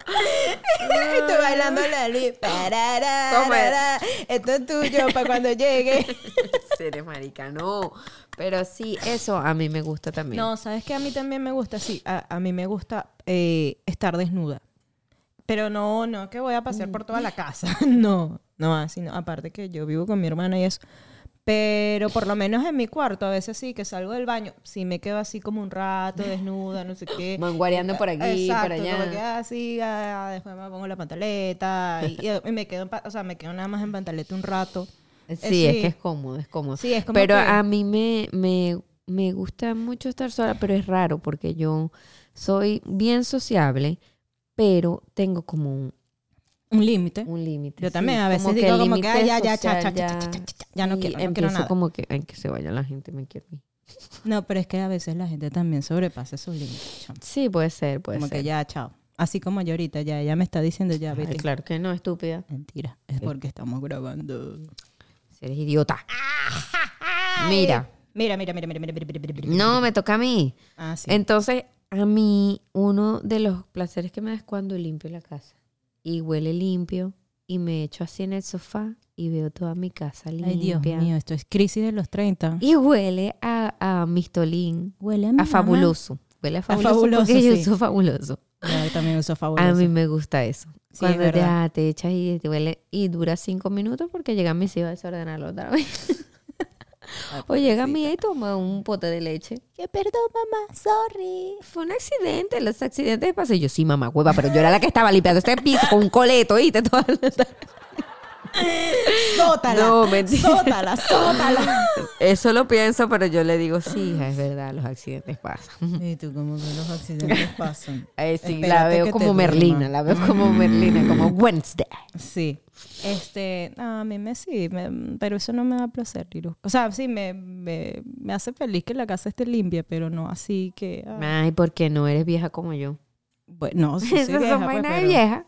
[SPEAKER 2] Estoy bailando la luz.
[SPEAKER 1] ¿Cómo es?
[SPEAKER 2] Esto es tuyo para cuando llegue. (laughs)
[SPEAKER 1] Eres marica, no. Pero sí, eso a mí me gusta también.
[SPEAKER 2] No, ¿sabes qué? A mí también me gusta, sí. A, a mí me gusta eh, estar desnuda. Pero no, no que voy a pasear por toda la casa. (laughs) No, no, así no. Aparte que yo vivo con mi hermana y eso. Pero por lo menos en mi cuarto, a veces sí, que salgo del baño, sí me quedo así como un rato desnuda, no sé qué. (laughs)
[SPEAKER 1] Manguareando por aquí, por
[SPEAKER 2] Exacto,
[SPEAKER 1] allá.
[SPEAKER 2] como que así, ah, después me pongo la pantaleta y, y me quedo, o sea, me quedo nada más en pantaleta un rato.
[SPEAKER 1] Sí,
[SPEAKER 2] Eh,
[SPEAKER 1] es
[SPEAKER 2] sí.
[SPEAKER 1] que es cómodo, es cómodo.
[SPEAKER 2] Sí, es como
[SPEAKER 1] pero
[SPEAKER 2] que-
[SPEAKER 1] a mí me, me, me gusta mucho estar sola, pero es raro porque yo soy bien sociable, pero tengo como un,
[SPEAKER 2] un límite.
[SPEAKER 1] Un límite.
[SPEAKER 2] Yo también sí. a veces
[SPEAKER 1] como
[SPEAKER 2] digo
[SPEAKER 1] que
[SPEAKER 2] como que ya, ya,
[SPEAKER 1] social,
[SPEAKER 2] cha, ya, ya, no quiero, no quiero nada.
[SPEAKER 1] como que, en que se vaya la gente, me quiero ir. (laughs)
[SPEAKER 2] No, pero es que a veces la gente también sobrepasa sus límites.
[SPEAKER 1] Sí, puede ser, puede
[SPEAKER 2] como
[SPEAKER 1] ser.
[SPEAKER 2] Como que ya, chao. Así como yo ahorita, ya ella me está diciendo ya, vete.
[SPEAKER 1] Ay, claro que no, estúpida.
[SPEAKER 2] Mentira, es porque estamos grabando.
[SPEAKER 1] Si eres idiota. (laughs) Mira.
[SPEAKER 2] Mira, mira, mira, mira, mira, mira, mira, mira.
[SPEAKER 1] No, me toca a mí.
[SPEAKER 2] Ah, sí.
[SPEAKER 1] Entonces, a mí, uno de los placeres que me da es cuando limpio la casa. Y huele limpio. Y me echo así en el sofá y veo toda mi casa limpia.
[SPEAKER 2] Ay, Dios mío, esto es crisis de los 30.
[SPEAKER 1] Y huele a, a mistolín.
[SPEAKER 2] Huele a,
[SPEAKER 1] A fabuloso. Huele a fabuloso,
[SPEAKER 2] fabuloso,
[SPEAKER 1] porque yo uso fabuloso.
[SPEAKER 2] Yo también uso fabuloso. (laughs)
[SPEAKER 1] A mí me gusta eso.
[SPEAKER 2] Sí,
[SPEAKER 1] Cuando
[SPEAKER 2] es
[SPEAKER 1] ya te echas y te huele y dura cinco minutos porque llega mis hijos a desordenarlo otra vez. (laughs) o llega mía y toma un pote de leche.
[SPEAKER 2] Que perdón, mamá, sorry.
[SPEAKER 1] Fue un accidente, los accidentes pasan. Yo, sí, mamá, hueva, pero yo era la que estaba limpiando este piso con un coleto, ¿viste? (laughs) Toda la tarde. (laughs)
[SPEAKER 2] Sótala.
[SPEAKER 1] No, mentira.
[SPEAKER 2] Sótala, sótala.
[SPEAKER 1] Eso lo pienso, pero yo le digo, sí, hija, es verdad, los accidentes pasan.
[SPEAKER 2] Y tú, como que los accidentes (laughs) pasan.
[SPEAKER 1] Sí, la veo como. Merlina, la veo como Merlina, como Wednesday.
[SPEAKER 2] Sí. Este, no, a mí me sí, me- pero eso no me da placer, Liru. O sea, sí, me, me, me hace feliz que la casa esté limpia, pero no así que... ah,
[SPEAKER 1] Ay, porque no eres vieja como yo.
[SPEAKER 2] bueno, no, sí, (laughs) soy vieja,
[SPEAKER 1] son
[SPEAKER 2] pues,
[SPEAKER 1] vainas de vieja.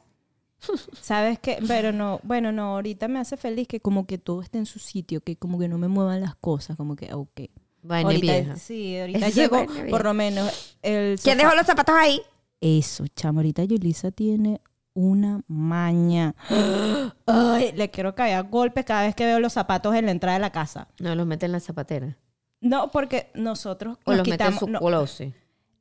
[SPEAKER 2] ¿Sabes qué? Pero no, bueno, no, ahorita me hace feliz que como que todo esté en su sitio, que como que no me muevan las cosas, como que, ok.
[SPEAKER 1] Vaina
[SPEAKER 2] ahorita,
[SPEAKER 1] vieja.
[SPEAKER 2] Sí, ahorita
[SPEAKER 1] Eso
[SPEAKER 2] llegó, por lo menos, el
[SPEAKER 1] ¿Quién dejó los zapatos ahí?
[SPEAKER 2] Eso, chamo, ahorita Yulisa tiene una maña. (gasps) Ay, le quiero caer a golpes cada vez que veo los zapatos en la entrada de la casa.
[SPEAKER 1] No, los mete en la zapatera.
[SPEAKER 2] No, porque nosotros
[SPEAKER 1] O los mete en
[SPEAKER 2] quitamos...
[SPEAKER 1] su
[SPEAKER 2] no,
[SPEAKER 1] closet.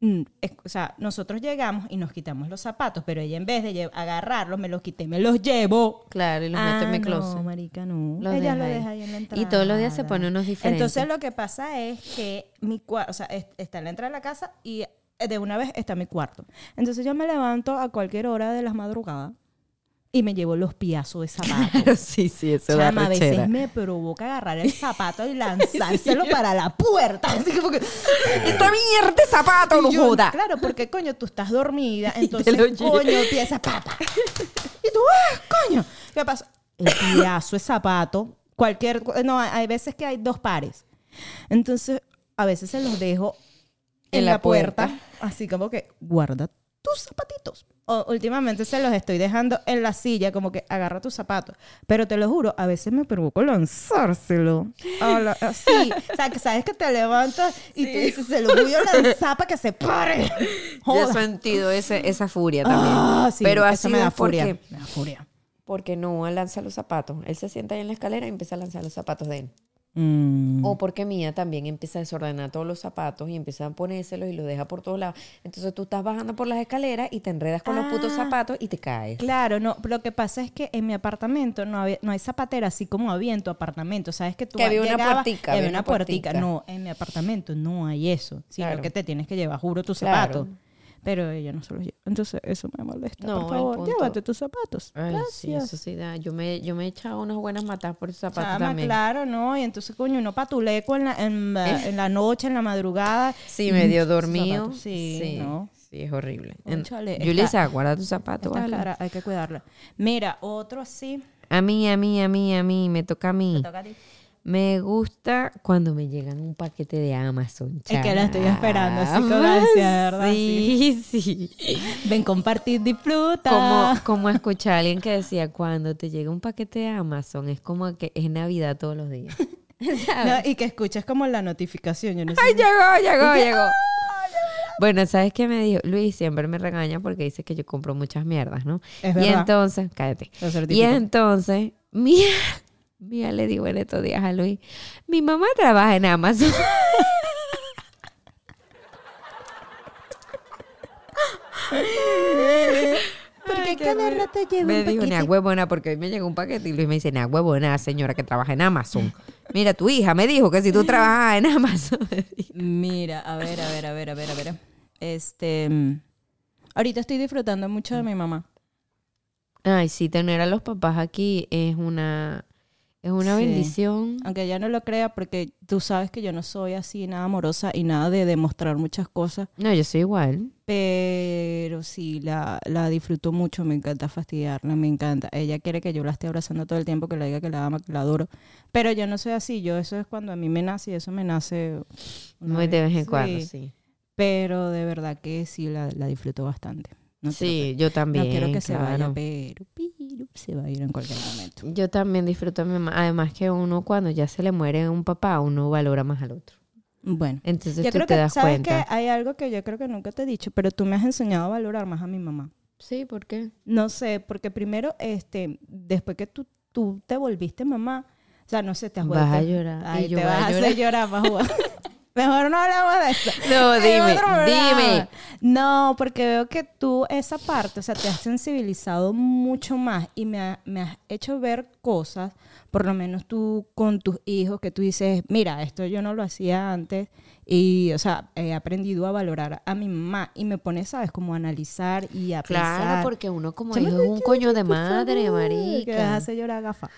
[SPEAKER 2] Mm, o sea, nosotros llegamos y nos quitamos los zapatos, pero ella en vez de agarrarlos, me los quité, me los llevo.
[SPEAKER 1] Claro, y los mete en mi
[SPEAKER 2] Ah,
[SPEAKER 1] closet.
[SPEAKER 2] No, marica, no.
[SPEAKER 1] Los
[SPEAKER 2] ella
[SPEAKER 1] deja
[SPEAKER 2] lo deja ahí en la entrada.
[SPEAKER 1] Y todos los días se pone unos diferentes.
[SPEAKER 2] Entonces lo que pasa es que mi cuarto, o sea, es- está en la entrada de la casa y de una vez está mi cuarto. Entonces yo me levanto a cualquier hora de las madrugadas y me llevo los piazos de zapato. (laughs)
[SPEAKER 1] sí, sí, eso da
[SPEAKER 2] Chama, a veces me provoca agarrar el (laughs) zapato y lanzárselo para la puerta. Así que... (laughs)
[SPEAKER 1] ¡Esta mierda de zapato, no joda!
[SPEAKER 2] Claro, porque coño, tú estás dormida, entonces coño, pieza papa. Y tú, ¡ah, coño! ¿Qué pasa? El piazo, el zapato, cualquier, no, hay veces que hay dos pares. Entonces, a veces se los dejo en, la puerta,
[SPEAKER 1] puerta.
[SPEAKER 2] así como que guarda tus zapatitos. O, últimamente se los estoy dejando en la silla, como que agarra tus zapatos. Pero te lo juro, a veces me provoco lanzárselo. La- así. (laughs) o sea, que sabes que te levantas y tú dices, se lo voy a lanzar para que se pare.
[SPEAKER 1] Yo he
[SPEAKER 2] Joda.
[SPEAKER 1] sentido ese, esa furia también.
[SPEAKER 2] Ah, sí,
[SPEAKER 1] Pero así
[SPEAKER 2] me da
[SPEAKER 1] es porque,
[SPEAKER 2] furia. Me da furia.
[SPEAKER 1] porque no lanza los zapatos. Él se sienta ahí en la escalera y empieza a lanzar los zapatos de él.
[SPEAKER 2] Mm.
[SPEAKER 1] O porque Mía también empieza a desordenar todos los zapatos y empieza a ponérselos y los deja por todos lados. Entonces tú estás bajando por las escaleras y te enredas con los putos
[SPEAKER 2] Ah.
[SPEAKER 1] zapatos y te caes.
[SPEAKER 2] Claro, no, lo que pasa es que en mi apartamento no, había, no hay zapatera así como había en tu apartamento. Sabes que tú
[SPEAKER 1] Que había una puertica,
[SPEAKER 2] había una puertica. No, en mi apartamento no hay eso, sino
[SPEAKER 1] Claro.
[SPEAKER 2] que te tienes que llevar, juro, tus
[SPEAKER 1] Claro.
[SPEAKER 2] zapatos. Pero ella no se los lleva. Entonces eso me molesta.
[SPEAKER 1] No,
[SPEAKER 2] Por favor, llévate tus zapatos.
[SPEAKER 1] Ay, sí,
[SPEAKER 2] Gracias.
[SPEAKER 1] eso sí da. Yo me, yo me he echado unas buenas matas por esos zapatos
[SPEAKER 2] Chama,
[SPEAKER 1] también.
[SPEAKER 2] claro, ¿no? Y entonces, coño, uno patuleco en la, en, la, en la noche, en la madrugada.
[SPEAKER 1] Eh. Sí, medio dormido.
[SPEAKER 2] zapatos. Sí,
[SPEAKER 1] sí,
[SPEAKER 2] ¿no?
[SPEAKER 1] sí, es horrible.
[SPEAKER 2] Cónchale,
[SPEAKER 1] Yulisa,
[SPEAKER 2] está-
[SPEAKER 1] guarda tus zapatos.
[SPEAKER 2] Cara hay que cuidarla. Mira, otro así.
[SPEAKER 1] A mí, a mí, a mí, a mí, me toca a mí.
[SPEAKER 2] Te toca a ti.
[SPEAKER 1] Me gusta cuando me llegan un paquete de Amazon.
[SPEAKER 2] Es que la estoy esperando así con ansia, ¿verdad?
[SPEAKER 1] Sí, sí.
[SPEAKER 2] Ven, compartir, disfruta.
[SPEAKER 1] Como, como escuché a alguien que decía, cuando te llega un paquete de Amazon, es como que es Navidad todos los días. (laughs)
[SPEAKER 2] No, y que escuches como la notificación. Yo no sé
[SPEAKER 1] ¡Ay, llegó, llegó, llegó! Bueno, ¿sabes qué me dijo? Luis siempre me regaña porque dice que yo compro muchas mierdas, ¿no?
[SPEAKER 2] Es
[SPEAKER 1] y
[SPEAKER 2] verdad.
[SPEAKER 1] entonces, cállate. Y entonces, (laughs) Mía, Mía le dijo en estos días a Luis, mi mamá trabaja en Amazon. (laughs)
[SPEAKER 2] Porque cada rato lleva
[SPEAKER 1] Me
[SPEAKER 2] un
[SPEAKER 1] dijo,
[SPEAKER 2] paquete.
[SPEAKER 1] na huevona, porque hoy me llegó un paquete y Luis me dice, na huevona, señora que trabaja en Amazon. Mira, tu hija me dijo que si tú trabajas en Amazon.
[SPEAKER 2] Mira, a ver, a ver, a ver, a ver, a ver. Este. Ahorita estoy disfrutando mucho de mi mamá.
[SPEAKER 1] Ay, sí, tener a los papás aquí es una, es una
[SPEAKER 2] Sí.
[SPEAKER 1] bendición.
[SPEAKER 2] Aunque ella no lo crea, porque tú sabes que yo no soy así nada amorosa y nada de demostrar muchas cosas.
[SPEAKER 1] No, yo soy igual.
[SPEAKER 2] Pero sí, la, la disfruto mucho, me encanta fastidiarla, me encanta. Ella quiere que yo la esté abrazando todo el tiempo, que le diga que la ama, que la adoro. Pero yo no soy así, yo eso es cuando a mí me nace y eso me nace...
[SPEAKER 1] Muy de vez en
[SPEAKER 2] Sí.
[SPEAKER 1] cuando, sí.
[SPEAKER 2] Pero de verdad que sí, la, la disfruto bastante. No
[SPEAKER 1] Sí, yo
[SPEAKER 2] que-
[SPEAKER 1] también.
[SPEAKER 2] no quiero que se vaya,
[SPEAKER 1] claro.
[SPEAKER 2] pero, pero se va a ir en cualquier momento.
[SPEAKER 1] Yo también disfruto a mi mamá. Además que uno cuando ya se le muere un papá, uno valora más al otro.
[SPEAKER 2] Bueno.
[SPEAKER 1] Entonces
[SPEAKER 2] Yo
[SPEAKER 1] tú
[SPEAKER 2] creo
[SPEAKER 1] te
[SPEAKER 2] que,
[SPEAKER 1] das
[SPEAKER 2] ¿sabes
[SPEAKER 1] cuenta.
[SPEAKER 2] que Hay algo que yo creo que nunca te he dicho, pero tú me has enseñado a valorar más a mi mamá.
[SPEAKER 1] Sí, ¿por qué?
[SPEAKER 2] No sé, porque primero, este, después que tú, tú te volviste mamá, o sea, no sé, te has
[SPEAKER 1] Vas
[SPEAKER 2] vuelto...
[SPEAKER 1] a llorar, y yo
[SPEAKER 2] te
[SPEAKER 1] a
[SPEAKER 2] vas a hacer llorar, más (laughs) Mejor no hablamos de eso.
[SPEAKER 1] No, dime, dime.
[SPEAKER 2] No, porque veo que tú esa parte, o sea, te has sensibilizado mucho más y me, ha- me has hecho ver cosas, por lo menos tú con tus hijos, que tú dices, mira, esto yo no lo hacía antes y, o sea, he aprendido a valorar a mi mamá y me pone, ¿sabes? Como a analizar y a
[SPEAKER 1] Claro,
[SPEAKER 2] pensar.
[SPEAKER 1] porque uno como hijo es un coño de madre,
[SPEAKER 2] favor, Que
[SPEAKER 1] marica.
[SPEAKER 2] a hacer llorar gafa.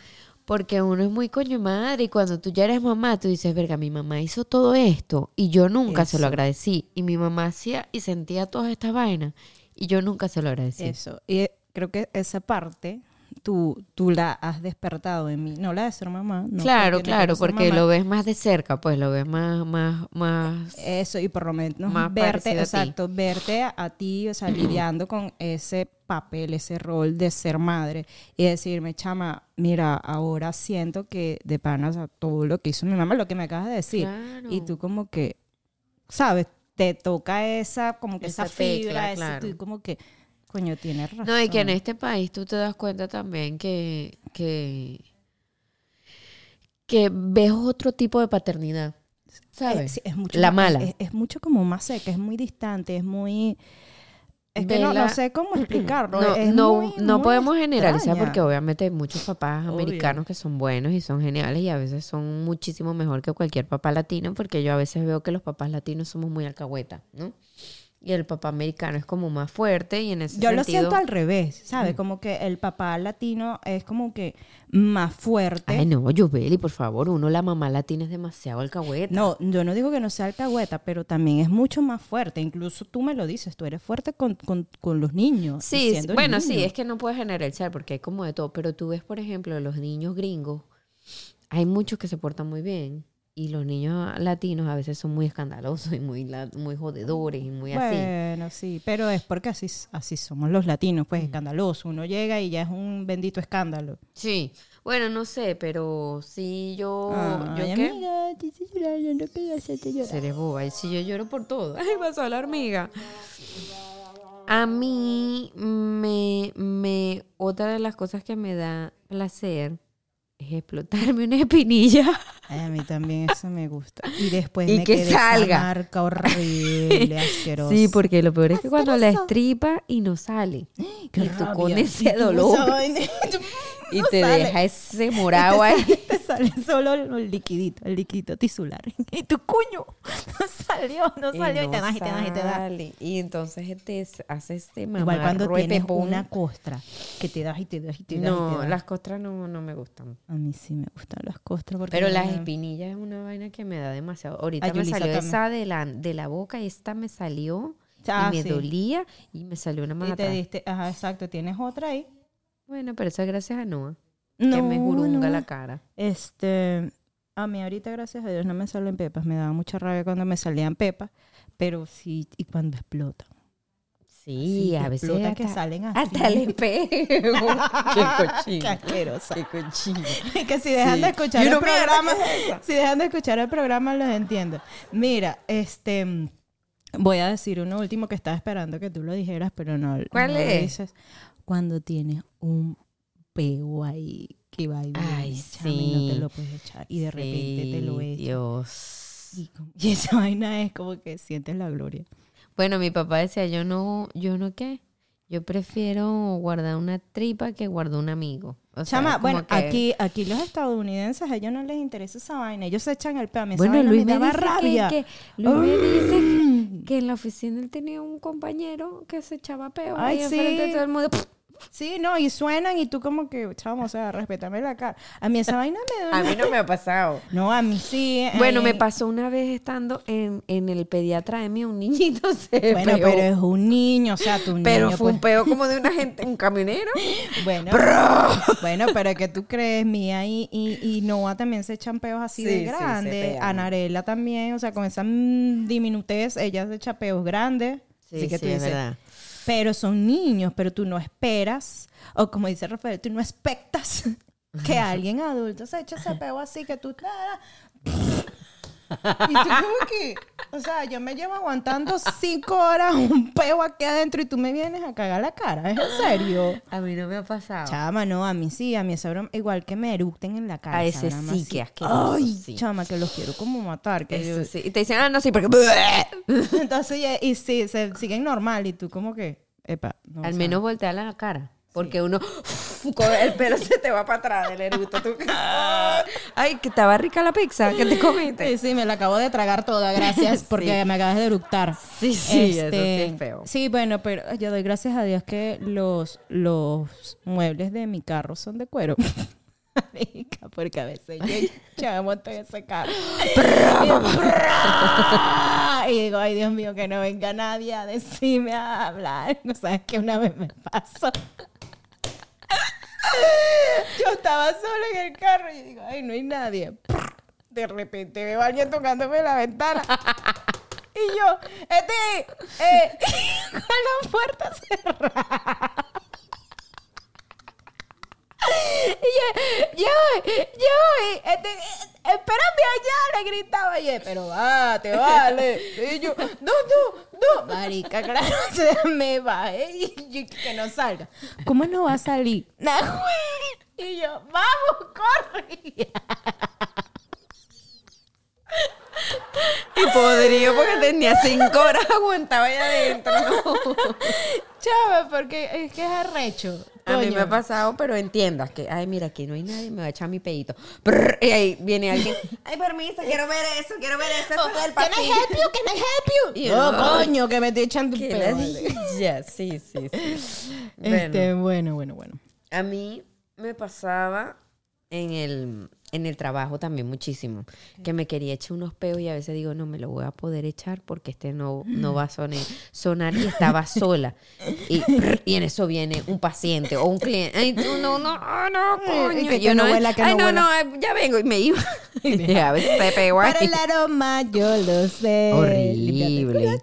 [SPEAKER 1] Porque uno es muy coño madre y cuando tú ya eres mamá, tú dices, verga, mi mamá hizo todo esto y yo nunca se lo agradecí. Y mi mamá hacía y sentía todas estas vainas y yo nunca se lo agradecí.
[SPEAKER 2] Eso. Y eh, creo que esa parte tú, tú la has despertado en mí. No la de ser mamá. no,
[SPEAKER 1] claro,
[SPEAKER 2] porque
[SPEAKER 1] claro, porque
[SPEAKER 2] mamá.
[SPEAKER 1] lo ves más de cerca, pues lo ves más, más, más...
[SPEAKER 2] Eso, y por lo menos
[SPEAKER 1] Más
[SPEAKER 2] verte,
[SPEAKER 1] parecido a ti.
[SPEAKER 2] exacto, verte a, a ti, o sea, lidiando con ese papel, ese rol de ser madre y decirme, chama, mira, ahora siento que de panas a todo lo que hizo mi mamá, lo que me acabas de decir,
[SPEAKER 1] Claro.
[SPEAKER 2] y tú como que, ¿sabes? Te toca esa, como que esa,
[SPEAKER 1] Esa tecla,
[SPEAKER 2] fibra, ese-
[SPEAKER 1] claro.
[SPEAKER 2] tú como que, coño, tienes razón.
[SPEAKER 1] No, y que en este país tú te das cuenta también que, que, que ves otro tipo de paternidad, ¿sabes?
[SPEAKER 2] sí, es mucho
[SPEAKER 1] La
[SPEAKER 2] más-
[SPEAKER 1] mala.
[SPEAKER 2] Es, es mucho como más seca, es muy distante, es muy... Es que no, no sé cómo (clears throat) explicarlo.
[SPEAKER 1] No,
[SPEAKER 2] es
[SPEAKER 1] no,
[SPEAKER 2] muy-
[SPEAKER 1] no
[SPEAKER 2] muy
[SPEAKER 1] podemos generalizar porque obviamente hay muchos papás
[SPEAKER 2] Obvio.
[SPEAKER 1] americanos que son buenos y son geniales y a veces son muchísimo mejor que cualquier papá latino porque yo a veces veo que los papás latinos somos muy alcahueta, ¿no? Y el papá americano es como más fuerte y en ese
[SPEAKER 2] Yo lo siento al revés, ¿sabes? Como que el papá latino es como que más fuerte.
[SPEAKER 1] Ay, no, Yubeli, por favor, uno, la mamá latina es demasiado alcahueta.
[SPEAKER 2] No, yo no digo que no sea alcahueta, pero también es mucho más fuerte. Incluso tú me lo dices, tú eres fuerte con, con- con los niños.
[SPEAKER 1] Sí, bueno, sí, es que no puedes generalizar porque hay como de todo, pero tú ves, por ejemplo, los niños gringos, hay muchos que se portan muy bien y los niños latinos a veces son muy escandalosos y muy, muy jodedores y muy así.
[SPEAKER 2] Bueno, sí, pero es porque así, así somos los latinos,
[SPEAKER 1] Mm.
[SPEAKER 2] pues escandaloso. Uno llega y ya es un bendito escándalo.
[SPEAKER 1] Sí, bueno, no sé, pero sí yo, ¿yo
[SPEAKER 2] Ay,
[SPEAKER 1] qué?
[SPEAKER 2] amiga, te hice llorar, yo no quería hacerte llorar.
[SPEAKER 1] Seré boba, y si yo lloro por todo. (laughs) Ay, pasó a la hormiga. A mí me, me, otra de las cosas que me da placer es explotarme una espinilla. (laughs)
[SPEAKER 2] A mí también eso me gusta. Y después
[SPEAKER 1] Y
[SPEAKER 2] me
[SPEAKER 1] que
[SPEAKER 2] queda esa
[SPEAKER 1] salga.
[SPEAKER 2] marca horrible, (laughs) asquerosa.
[SPEAKER 1] Sí, porque lo peor es que cuando la estripa y no sale. (gasps)
[SPEAKER 2] Qué
[SPEAKER 1] y tú
[SPEAKER 2] rabia.
[SPEAKER 1] con ese (laughs) dolor y (laughs)
[SPEAKER 2] no
[SPEAKER 1] te
[SPEAKER 2] sale.
[SPEAKER 1] deja ese morado ahí. (laughs)
[SPEAKER 2] te sale solo el liquidito, el liquidito tisular. (laughs) Y tu cuño no salió, no salió y,
[SPEAKER 1] no
[SPEAKER 2] te das y te das y te das.
[SPEAKER 1] Y entonces te hace este mamá
[SPEAKER 2] Igual cuando tienes una costra que te das y te das y te das y
[SPEAKER 1] No,
[SPEAKER 2] te das.
[SPEAKER 1] las costras no, no me gustan.
[SPEAKER 2] A mí sí me gustan las costras porque
[SPEAKER 1] Pero las
[SPEAKER 2] me-
[SPEAKER 1] espinillas es una vaina que me da demasiado. Ahorita
[SPEAKER 2] A
[SPEAKER 1] me salió
[SPEAKER 2] también.
[SPEAKER 1] esa de la, de la boca y esta me salió
[SPEAKER 2] Ah,
[SPEAKER 1] y me
[SPEAKER 2] sí.
[SPEAKER 1] dolía y me salió una más
[SPEAKER 2] Y te
[SPEAKER 1] atrás.
[SPEAKER 2] diste, ajá, exacto, tienes otra ahí.
[SPEAKER 1] Bueno, pero eso es gracias a Noah, que
[SPEAKER 2] No,
[SPEAKER 1] me jurunga
[SPEAKER 2] no.
[SPEAKER 1] la cara.
[SPEAKER 2] Este, a mí ahorita, gracias a Dios, no me salen pepas. Me daba mucha rabia cuando me salían pepas, pero sí, y cuando explotan.
[SPEAKER 1] Sí,
[SPEAKER 2] que
[SPEAKER 1] a veces
[SPEAKER 2] explotan,
[SPEAKER 1] hasta,
[SPEAKER 2] que salen así.
[SPEAKER 1] hasta el espejo. Qué
[SPEAKER 2] Qué
[SPEAKER 1] cochino.
[SPEAKER 2] asquerosa.
[SPEAKER 1] Qué cochino. (laughs)
[SPEAKER 2] que si dejan
[SPEAKER 1] Sí.
[SPEAKER 2] de escuchar el programa, si dejan de escuchar el programa, los entiendo. Mira, este, voy a decir uno último que estaba esperando que tú lo dijeras, pero no,
[SPEAKER 1] ¿Cuál
[SPEAKER 2] no lo
[SPEAKER 1] es?
[SPEAKER 2] dices. Cuando tienes un pego ahí que va y
[SPEAKER 1] Ay,
[SPEAKER 2] no te
[SPEAKER 1] sí.
[SPEAKER 2] lo puedes echar y de repente te lo
[SPEAKER 1] Sí,
[SPEAKER 2] echas.
[SPEAKER 1] Dios. (laughs)
[SPEAKER 2] Y, esa vaina es como que sientes la gloria.
[SPEAKER 1] Bueno, mi papá decía, yo no, yo no qué. Yo prefiero guardar una tripa que guardar un amigo. O
[SPEAKER 2] Chama, bueno,
[SPEAKER 1] que-
[SPEAKER 2] aquí, aquí los estadounidenses, a ellos no les interesa esa vaina. Ellos se echan el. Esa
[SPEAKER 1] Bueno,
[SPEAKER 2] vaina
[SPEAKER 1] Luis
[SPEAKER 2] me daba
[SPEAKER 1] dice
[SPEAKER 2] rabia.
[SPEAKER 1] Que, Luis me dice que en la oficina él tenía un compañero que se echaba peo
[SPEAKER 2] Ay,
[SPEAKER 1] ahí enfrente de
[SPEAKER 2] sí.
[SPEAKER 1] todo el mundo.
[SPEAKER 2] Sí, no, y suenan y tú como que, chamo, o sea, respétame la cara. A mí esa vaina me da (laughs)
[SPEAKER 1] A mí no me ha pasado. (laughs)
[SPEAKER 2] No, a mí sí.
[SPEAKER 1] Bueno,
[SPEAKER 2] eh,
[SPEAKER 1] me pasó una vez estando en, en el pediatra de mí, un niñito (laughs) se
[SPEAKER 2] Bueno,
[SPEAKER 1] peó.
[SPEAKER 2] pero es un niño, o sea, tu
[SPEAKER 1] Pero
[SPEAKER 2] niño,
[SPEAKER 1] fue un
[SPEAKER 2] pues,
[SPEAKER 1] peo como de una gente, un camionero.
[SPEAKER 2] Bueno, bueno, pero que tú crees, Mía y, y, y Noah también se echan peos así
[SPEAKER 1] Sí,
[SPEAKER 2] de
[SPEAKER 1] sí,
[SPEAKER 2] grandes.
[SPEAKER 1] pegan.
[SPEAKER 2] Anarela también, o sea, con esa mm, diminutez, ella se echa peos grandes. así que tú dices, pero son niños, pero tú no esperas, o como dice Rafael, tú no expectas (laughs) que (laughs) alguien adulto se eche ese peo así que tú... nada. Y tú como que, o sea, yo me llevo aguantando cinco horas un peo aquí adentro y tú me vienes a cagar la cara, ¿es en serio?
[SPEAKER 1] A mí no me ha pasado.
[SPEAKER 2] Chama, no, a mí sí, a mí esa broma, igual que me eructen en la cara.
[SPEAKER 1] A ese sí,
[SPEAKER 2] así.
[SPEAKER 1] que asqueroso,
[SPEAKER 2] Ay,
[SPEAKER 1] sí.
[SPEAKER 2] chama, que los quiero como matar. Que
[SPEAKER 1] Eso
[SPEAKER 2] yo-
[SPEAKER 1] sí. Y te dicen, ah, no, sí, porque... (laughs)
[SPEAKER 2] Entonces, y, y sí, se siguen normal y tú como que, epa. no,
[SPEAKER 1] Al menos voltea la cara. Porque uno, (laughs) con el pelo se te va para atrás del eruto. Tú, (laughs) Ay, que estaba rica la pizza que te comiste.
[SPEAKER 2] Sí, sí, me la acabo de tragar toda, gracias, (laughs) porque me acabas de eructar.
[SPEAKER 1] Sí, sí, eso sí es feo.
[SPEAKER 2] Sí, bueno, pero yo doy gracias a Dios que los, los muebles de mi carro son de cuero. Porque a veces yo chamo estoy ese carro. y digo, ay Dios mío, que no venga nadie a decirme a hablar. No sabes que una vez me pasó. Yo estaba sola en el carro y digo, ay, no hay nadie. De repente veo a alguien tocándome la ventana. Y yo, este, eh, (laughs) con la puerta cerrada. Y yo, yo, yo, este, eh, espérame allá, le gritaba. Y pero vate, vale. Y yo, no, no, no. Marica, claro, (laughs) se me bajé y yo, que no salga. ¿Cómo no va a salir? Y yo, vamos, corre.
[SPEAKER 1] Y podría porque tenía cinco horas aguantaba ahí adentro.
[SPEAKER 2] Chava, porque es que es arrecho.
[SPEAKER 1] A mí me ha pasado, pero entiendas que, ay, mira, aquí no hay nadie, me va a echar mi pedito. Y ahí viene alguien, ay, permiso, quiero ver eso, quiero ver eso, del
[SPEAKER 2] Can I help you? Can I help you? No,
[SPEAKER 1] yo,
[SPEAKER 2] coño, que me estoy echando un pedo.
[SPEAKER 1] ladilla. Sí, sí, sí.
[SPEAKER 2] Este, bueno, bueno, bueno.
[SPEAKER 1] A mí me pasaba en el, en el trabajo también muchísimo, que me quería echar unos peos y a veces digo, no me lo voy a poder echar porque este no, no va a sonar, sonar y estaba sola. Y, (laughs) y en eso viene un paciente o un cliente. Ay, tú no, no, no, coño.
[SPEAKER 2] que-
[SPEAKER 1] yo
[SPEAKER 2] no huela, que
[SPEAKER 1] ay,
[SPEAKER 2] no
[SPEAKER 1] no, no, ya vengo y me iba. (laughs) (laughs) y a veces se pegó
[SPEAKER 2] Para el aroma yo lo sé.
[SPEAKER 1] Horrible.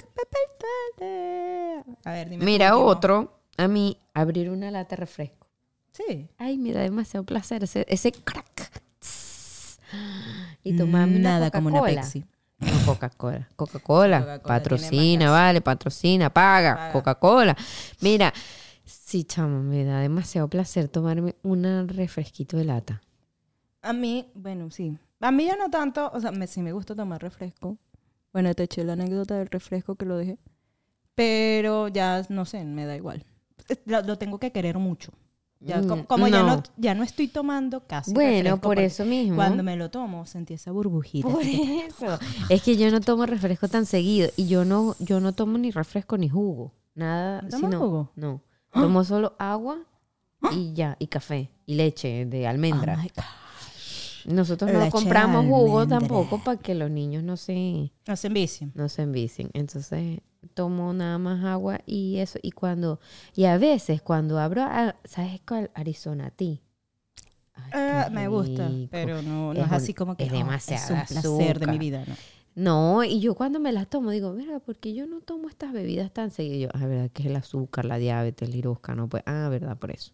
[SPEAKER 2] A ver, dime.
[SPEAKER 1] Mira otro, a mí abrir una lata de refresco.
[SPEAKER 2] Sí.
[SPEAKER 1] Ay, me da demasiado placer ese, ese crack. Y tomarme una
[SPEAKER 2] Nada como una. Pepsi.
[SPEAKER 1] No, Coca-Cola. Coca-Cola. Patrocina, vale, patrocina, paga.
[SPEAKER 2] Paga.
[SPEAKER 1] Coca-Cola. Mira, sí, chamo, me da demasiado placer tomarme un refresquito de lata.
[SPEAKER 2] A mí, bueno, sí. A mí ya no tanto, o sea, me, sí me gusta tomar refresco. Bueno, te eché la anécdota del refresco que lo dejé. Pero ya, no sé, me da igual. Lo, lo tengo que querer mucho. Ya,
[SPEAKER 1] Mm,
[SPEAKER 2] como como ya,
[SPEAKER 1] no.
[SPEAKER 2] no, ya no estoy tomando casi
[SPEAKER 1] Bueno, por eso mismo.
[SPEAKER 2] Cuando me lo tomo, sentí esa burbujita.
[SPEAKER 1] Por (laughs) eso. Es que yo no tomo refresco tan seguido y yo no, yo no tomo ni refresco ni jugo. Nada.
[SPEAKER 2] ¿No tomas jugo?
[SPEAKER 1] No. Tomo solo agua y ya, y café y leche de almendra.
[SPEAKER 2] Oh my.
[SPEAKER 1] Nosotros no compramos jugo tampoco para que los niños no se,
[SPEAKER 2] No se envicien.
[SPEAKER 1] no se envicien. Entonces tomo nada más agua y eso. Y cuando, y a veces cuando abro, a- ¿sabes cuál? Arizona qué
[SPEAKER 2] Ah, me gusta, pero no, no
[SPEAKER 1] Es
[SPEAKER 2] así como que
[SPEAKER 1] es
[SPEAKER 2] "Oh,
[SPEAKER 1] demasiado
[SPEAKER 2] es un placer de mi
[SPEAKER 1] azúcar".
[SPEAKER 2] vida, ¿no?
[SPEAKER 1] No, y yo cuando me las tomo digo, mira, porque yo no tomo estas bebidas tan seguido. Yo, ah, verdad que es el azúcar, la diabetes, el no pues, ah, verdad, por eso.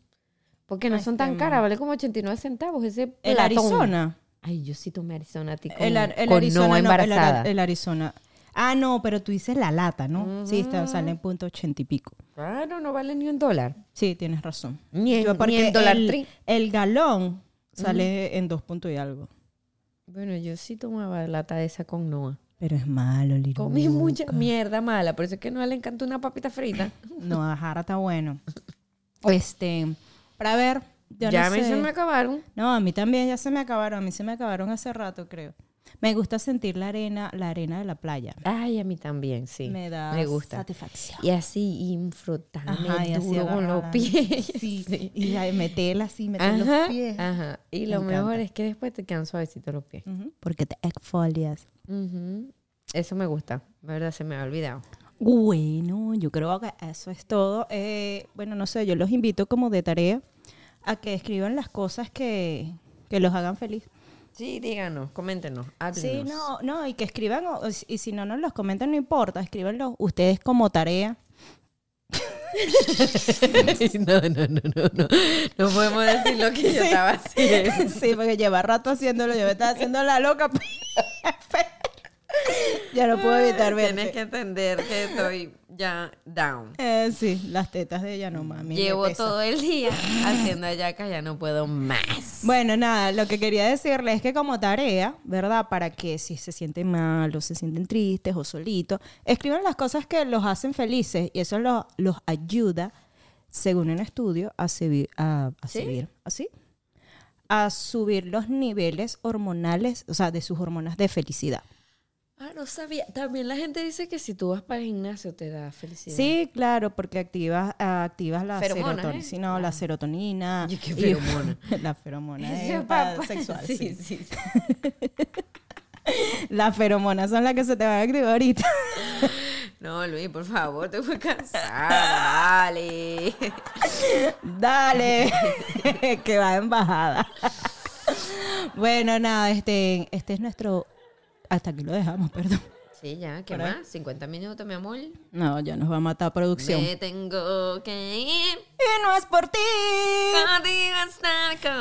[SPEAKER 1] Porque no son tan
[SPEAKER 2] Este,
[SPEAKER 1] caras, vale como 89 centavos ese
[SPEAKER 2] El. Arizona.
[SPEAKER 1] Ay, yo sí tomé Arizona ti con,
[SPEAKER 2] El, ar- el
[SPEAKER 1] con
[SPEAKER 2] Arizona.
[SPEAKER 1] Noah
[SPEAKER 2] no,
[SPEAKER 1] embarazada.
[SPEAKER 2] ar- el Arizona. Ah, no, pero tú dices la lata, ¿no? Sí, está, sale en punto ochenta y pico.
[SPEAKER 1] Claro, no vale ni un dólar.
[SPEAKER 2] Sí, tienes razón.
[SPEAKER 1] Ni en,
[SPEAKER 2] Yo,
[SPEAKER 1] ni
[SPEAKER 2] porque
[SPEAKER 1] en dólar
[SPEAKER 2] el,
[SPEAKER 1] tri.
[SPEAKER 2] el galón sale en dos puntos y algo.
[SPEAKER 1] Bueno, yo sí tomaba lata de esa con Noah.
[SPEAKER 2] Pero es malo, Liruca.
[SPEAKER 1] Comí mucha mierda mala, por eso es que Noah le encanta una papita frita. (laughs)
[SPEAKER 2] No, ajara está bueno. Este, para ver, yo
[SPEAKER 1] ya
[SPEAKER 2] no
[SPEAKER 1] a mí
[SPEAKER 2] sé.
[SPEAKER 1] se me acabaron.
[SPEAKER 2] No, a mí también ya se me acabaron. A mí se me acabaron hace rato, creo. Me gusta sentir la arena, la arena de la playa.
[SPEAKER 1] Ay, a mí también, sí.
[SPEAKER 2] Me da
[SPEAKER 1] Me gusta.
[SPEAKER 2] satisfacción.
[SPEAKER 1] Y así, y frotarme
[SPEAKER 2] Ajá, y así
[SPEAKER 1] duro con los pies.
[SPEAKER 2] Sí, (laughs) y la- meterla así, meter los pies.
[SPEAKER 1] ajá. Y
[SPEAKER 2] Me
[SPEAKER 1] lo mejor
[SPEAKER 2] encanta.
[SPEAKER 1] es que después te quedan suavecitos los pies.
[SPEAKER 2] Porque te exfolias.
[SPEAKER 1] Ujú. Eso me gusta. La verdad, se me ha olvidado.
[SPEAKER 2] Bueno, yo creo que eso es todo. Eh, bueno, no sé, yo los invito como de tarea a que escriban las cosas que, que los hagan feliz.
[SPEAKER 1] Sí, díganos, coméntenos, háblenos.
[SPEAKER 2] Sí, no, no, y que escriban, o- y si no nos los comentan, no importa, escríbanlos ustedes como tarea. (laughs)
[SPEAKER 1] no, no, no, no, no. No podemos decir lo que yo estaba haciendo. (laughs)
[SPEAKER 2] sí, porque lleva rato haciéndolo, yo me estaba haciendo la loca. (laughs) (laughs) ya no puedo evitar
[SPEAKER 1] Tienes
[SPEAKER 2] verte.
[SPEAKER 1] que entender que estoy ya down.
[SPEAKER 2] Eh, sí, las tetas de ella no mami.
[SPEAKER 1] Llevo todo el día (laughs) haciendo ayaca, ya no puedo más.
[SPEAKER 2] Bueno, nada, lo que quería decirles es que como tarea, ¿verdad? Para que si se sienten mal o se sienten tristes o solitos, escriban las cosas que los hacen felices y eso lo- los ayuda, según un estudio, a, subir, a, a
[SPEAKER 1] ¿Sí?
[SPEAKER 2] subir, ¿así? A subir los niveles hormonales, o sea, de sus hormonas de felicidad.
[SPEAKER 1] Ah, no sabía. También la gente dice que si tú vas para el gimnasio te da felicidad.
[SPEAKER 2] Sí, claro, porque activas, activas la
[SPEAKER 1] Feromonas,
[SPEAKER 2] serotonina.
[SPEAKER 1] ¿eh?
[SPEAKER 2] Sí, no, la serotonina.
[SPEAKER 1] Y qué
[SPEAKER 2] y-
[SPEAKER 1] feromona. (laughs)
[SPEAKER 2] la feromona es para sexual.
[SPEAKER 1] Sí,
[SPEAKER 2] sí.
[SPEAKER 1] sí, sí. (laughs)
[SPEAKER 2] Las feromonas son las que se te van a activar ahorita. (laughs)
[SPEAKER 1] No, Luis, por favor, te voy a cansar. Dale.
[SPEAKER 2] Dale, que va en bajada. bueno, nada, este, este es nuestro. Hasta aquí lo dejamos, perdón.
[SPEAKER 1] Sí, ya, ¿qué más? 50 minutos, mi amor.
[SPEAKER 2] No, ya nos va a matar producción.
[SPEAKER 1] Me tengo que ir.
[SPEAKER 2] Y no es por ti.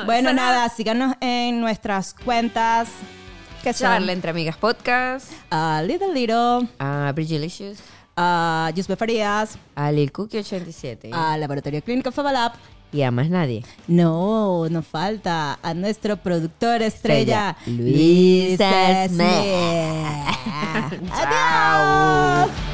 [SPEAKER 2] Bueno, nada, síganos en nuestras cuentas. Que son
[SPEAKER 1] Charla entre amigas podcast.
[SPEAKER 2] a Little Little,
[SPEAKER 1] A Bridgelicious.
[SPEAKER 2] a Yusbe Farías,
[SPEAKER 1] A Lil Cookie 87.
[SPEAKER 2] a Laboratorio Clínico Fabalab.
[SPEAKER 1] Y a más nadie.
[SPEAKER 2] No, nos falta a nuestro productor estrella,
[SPEAKER 1] Estrella,
[SPEAKER 2] Luis
[SPEAKER 1] Smith.
[SPEAKER 2] Smith. (laughs)
[SPEAKER 1] Chao.
[SPEAKER 2] Adiós.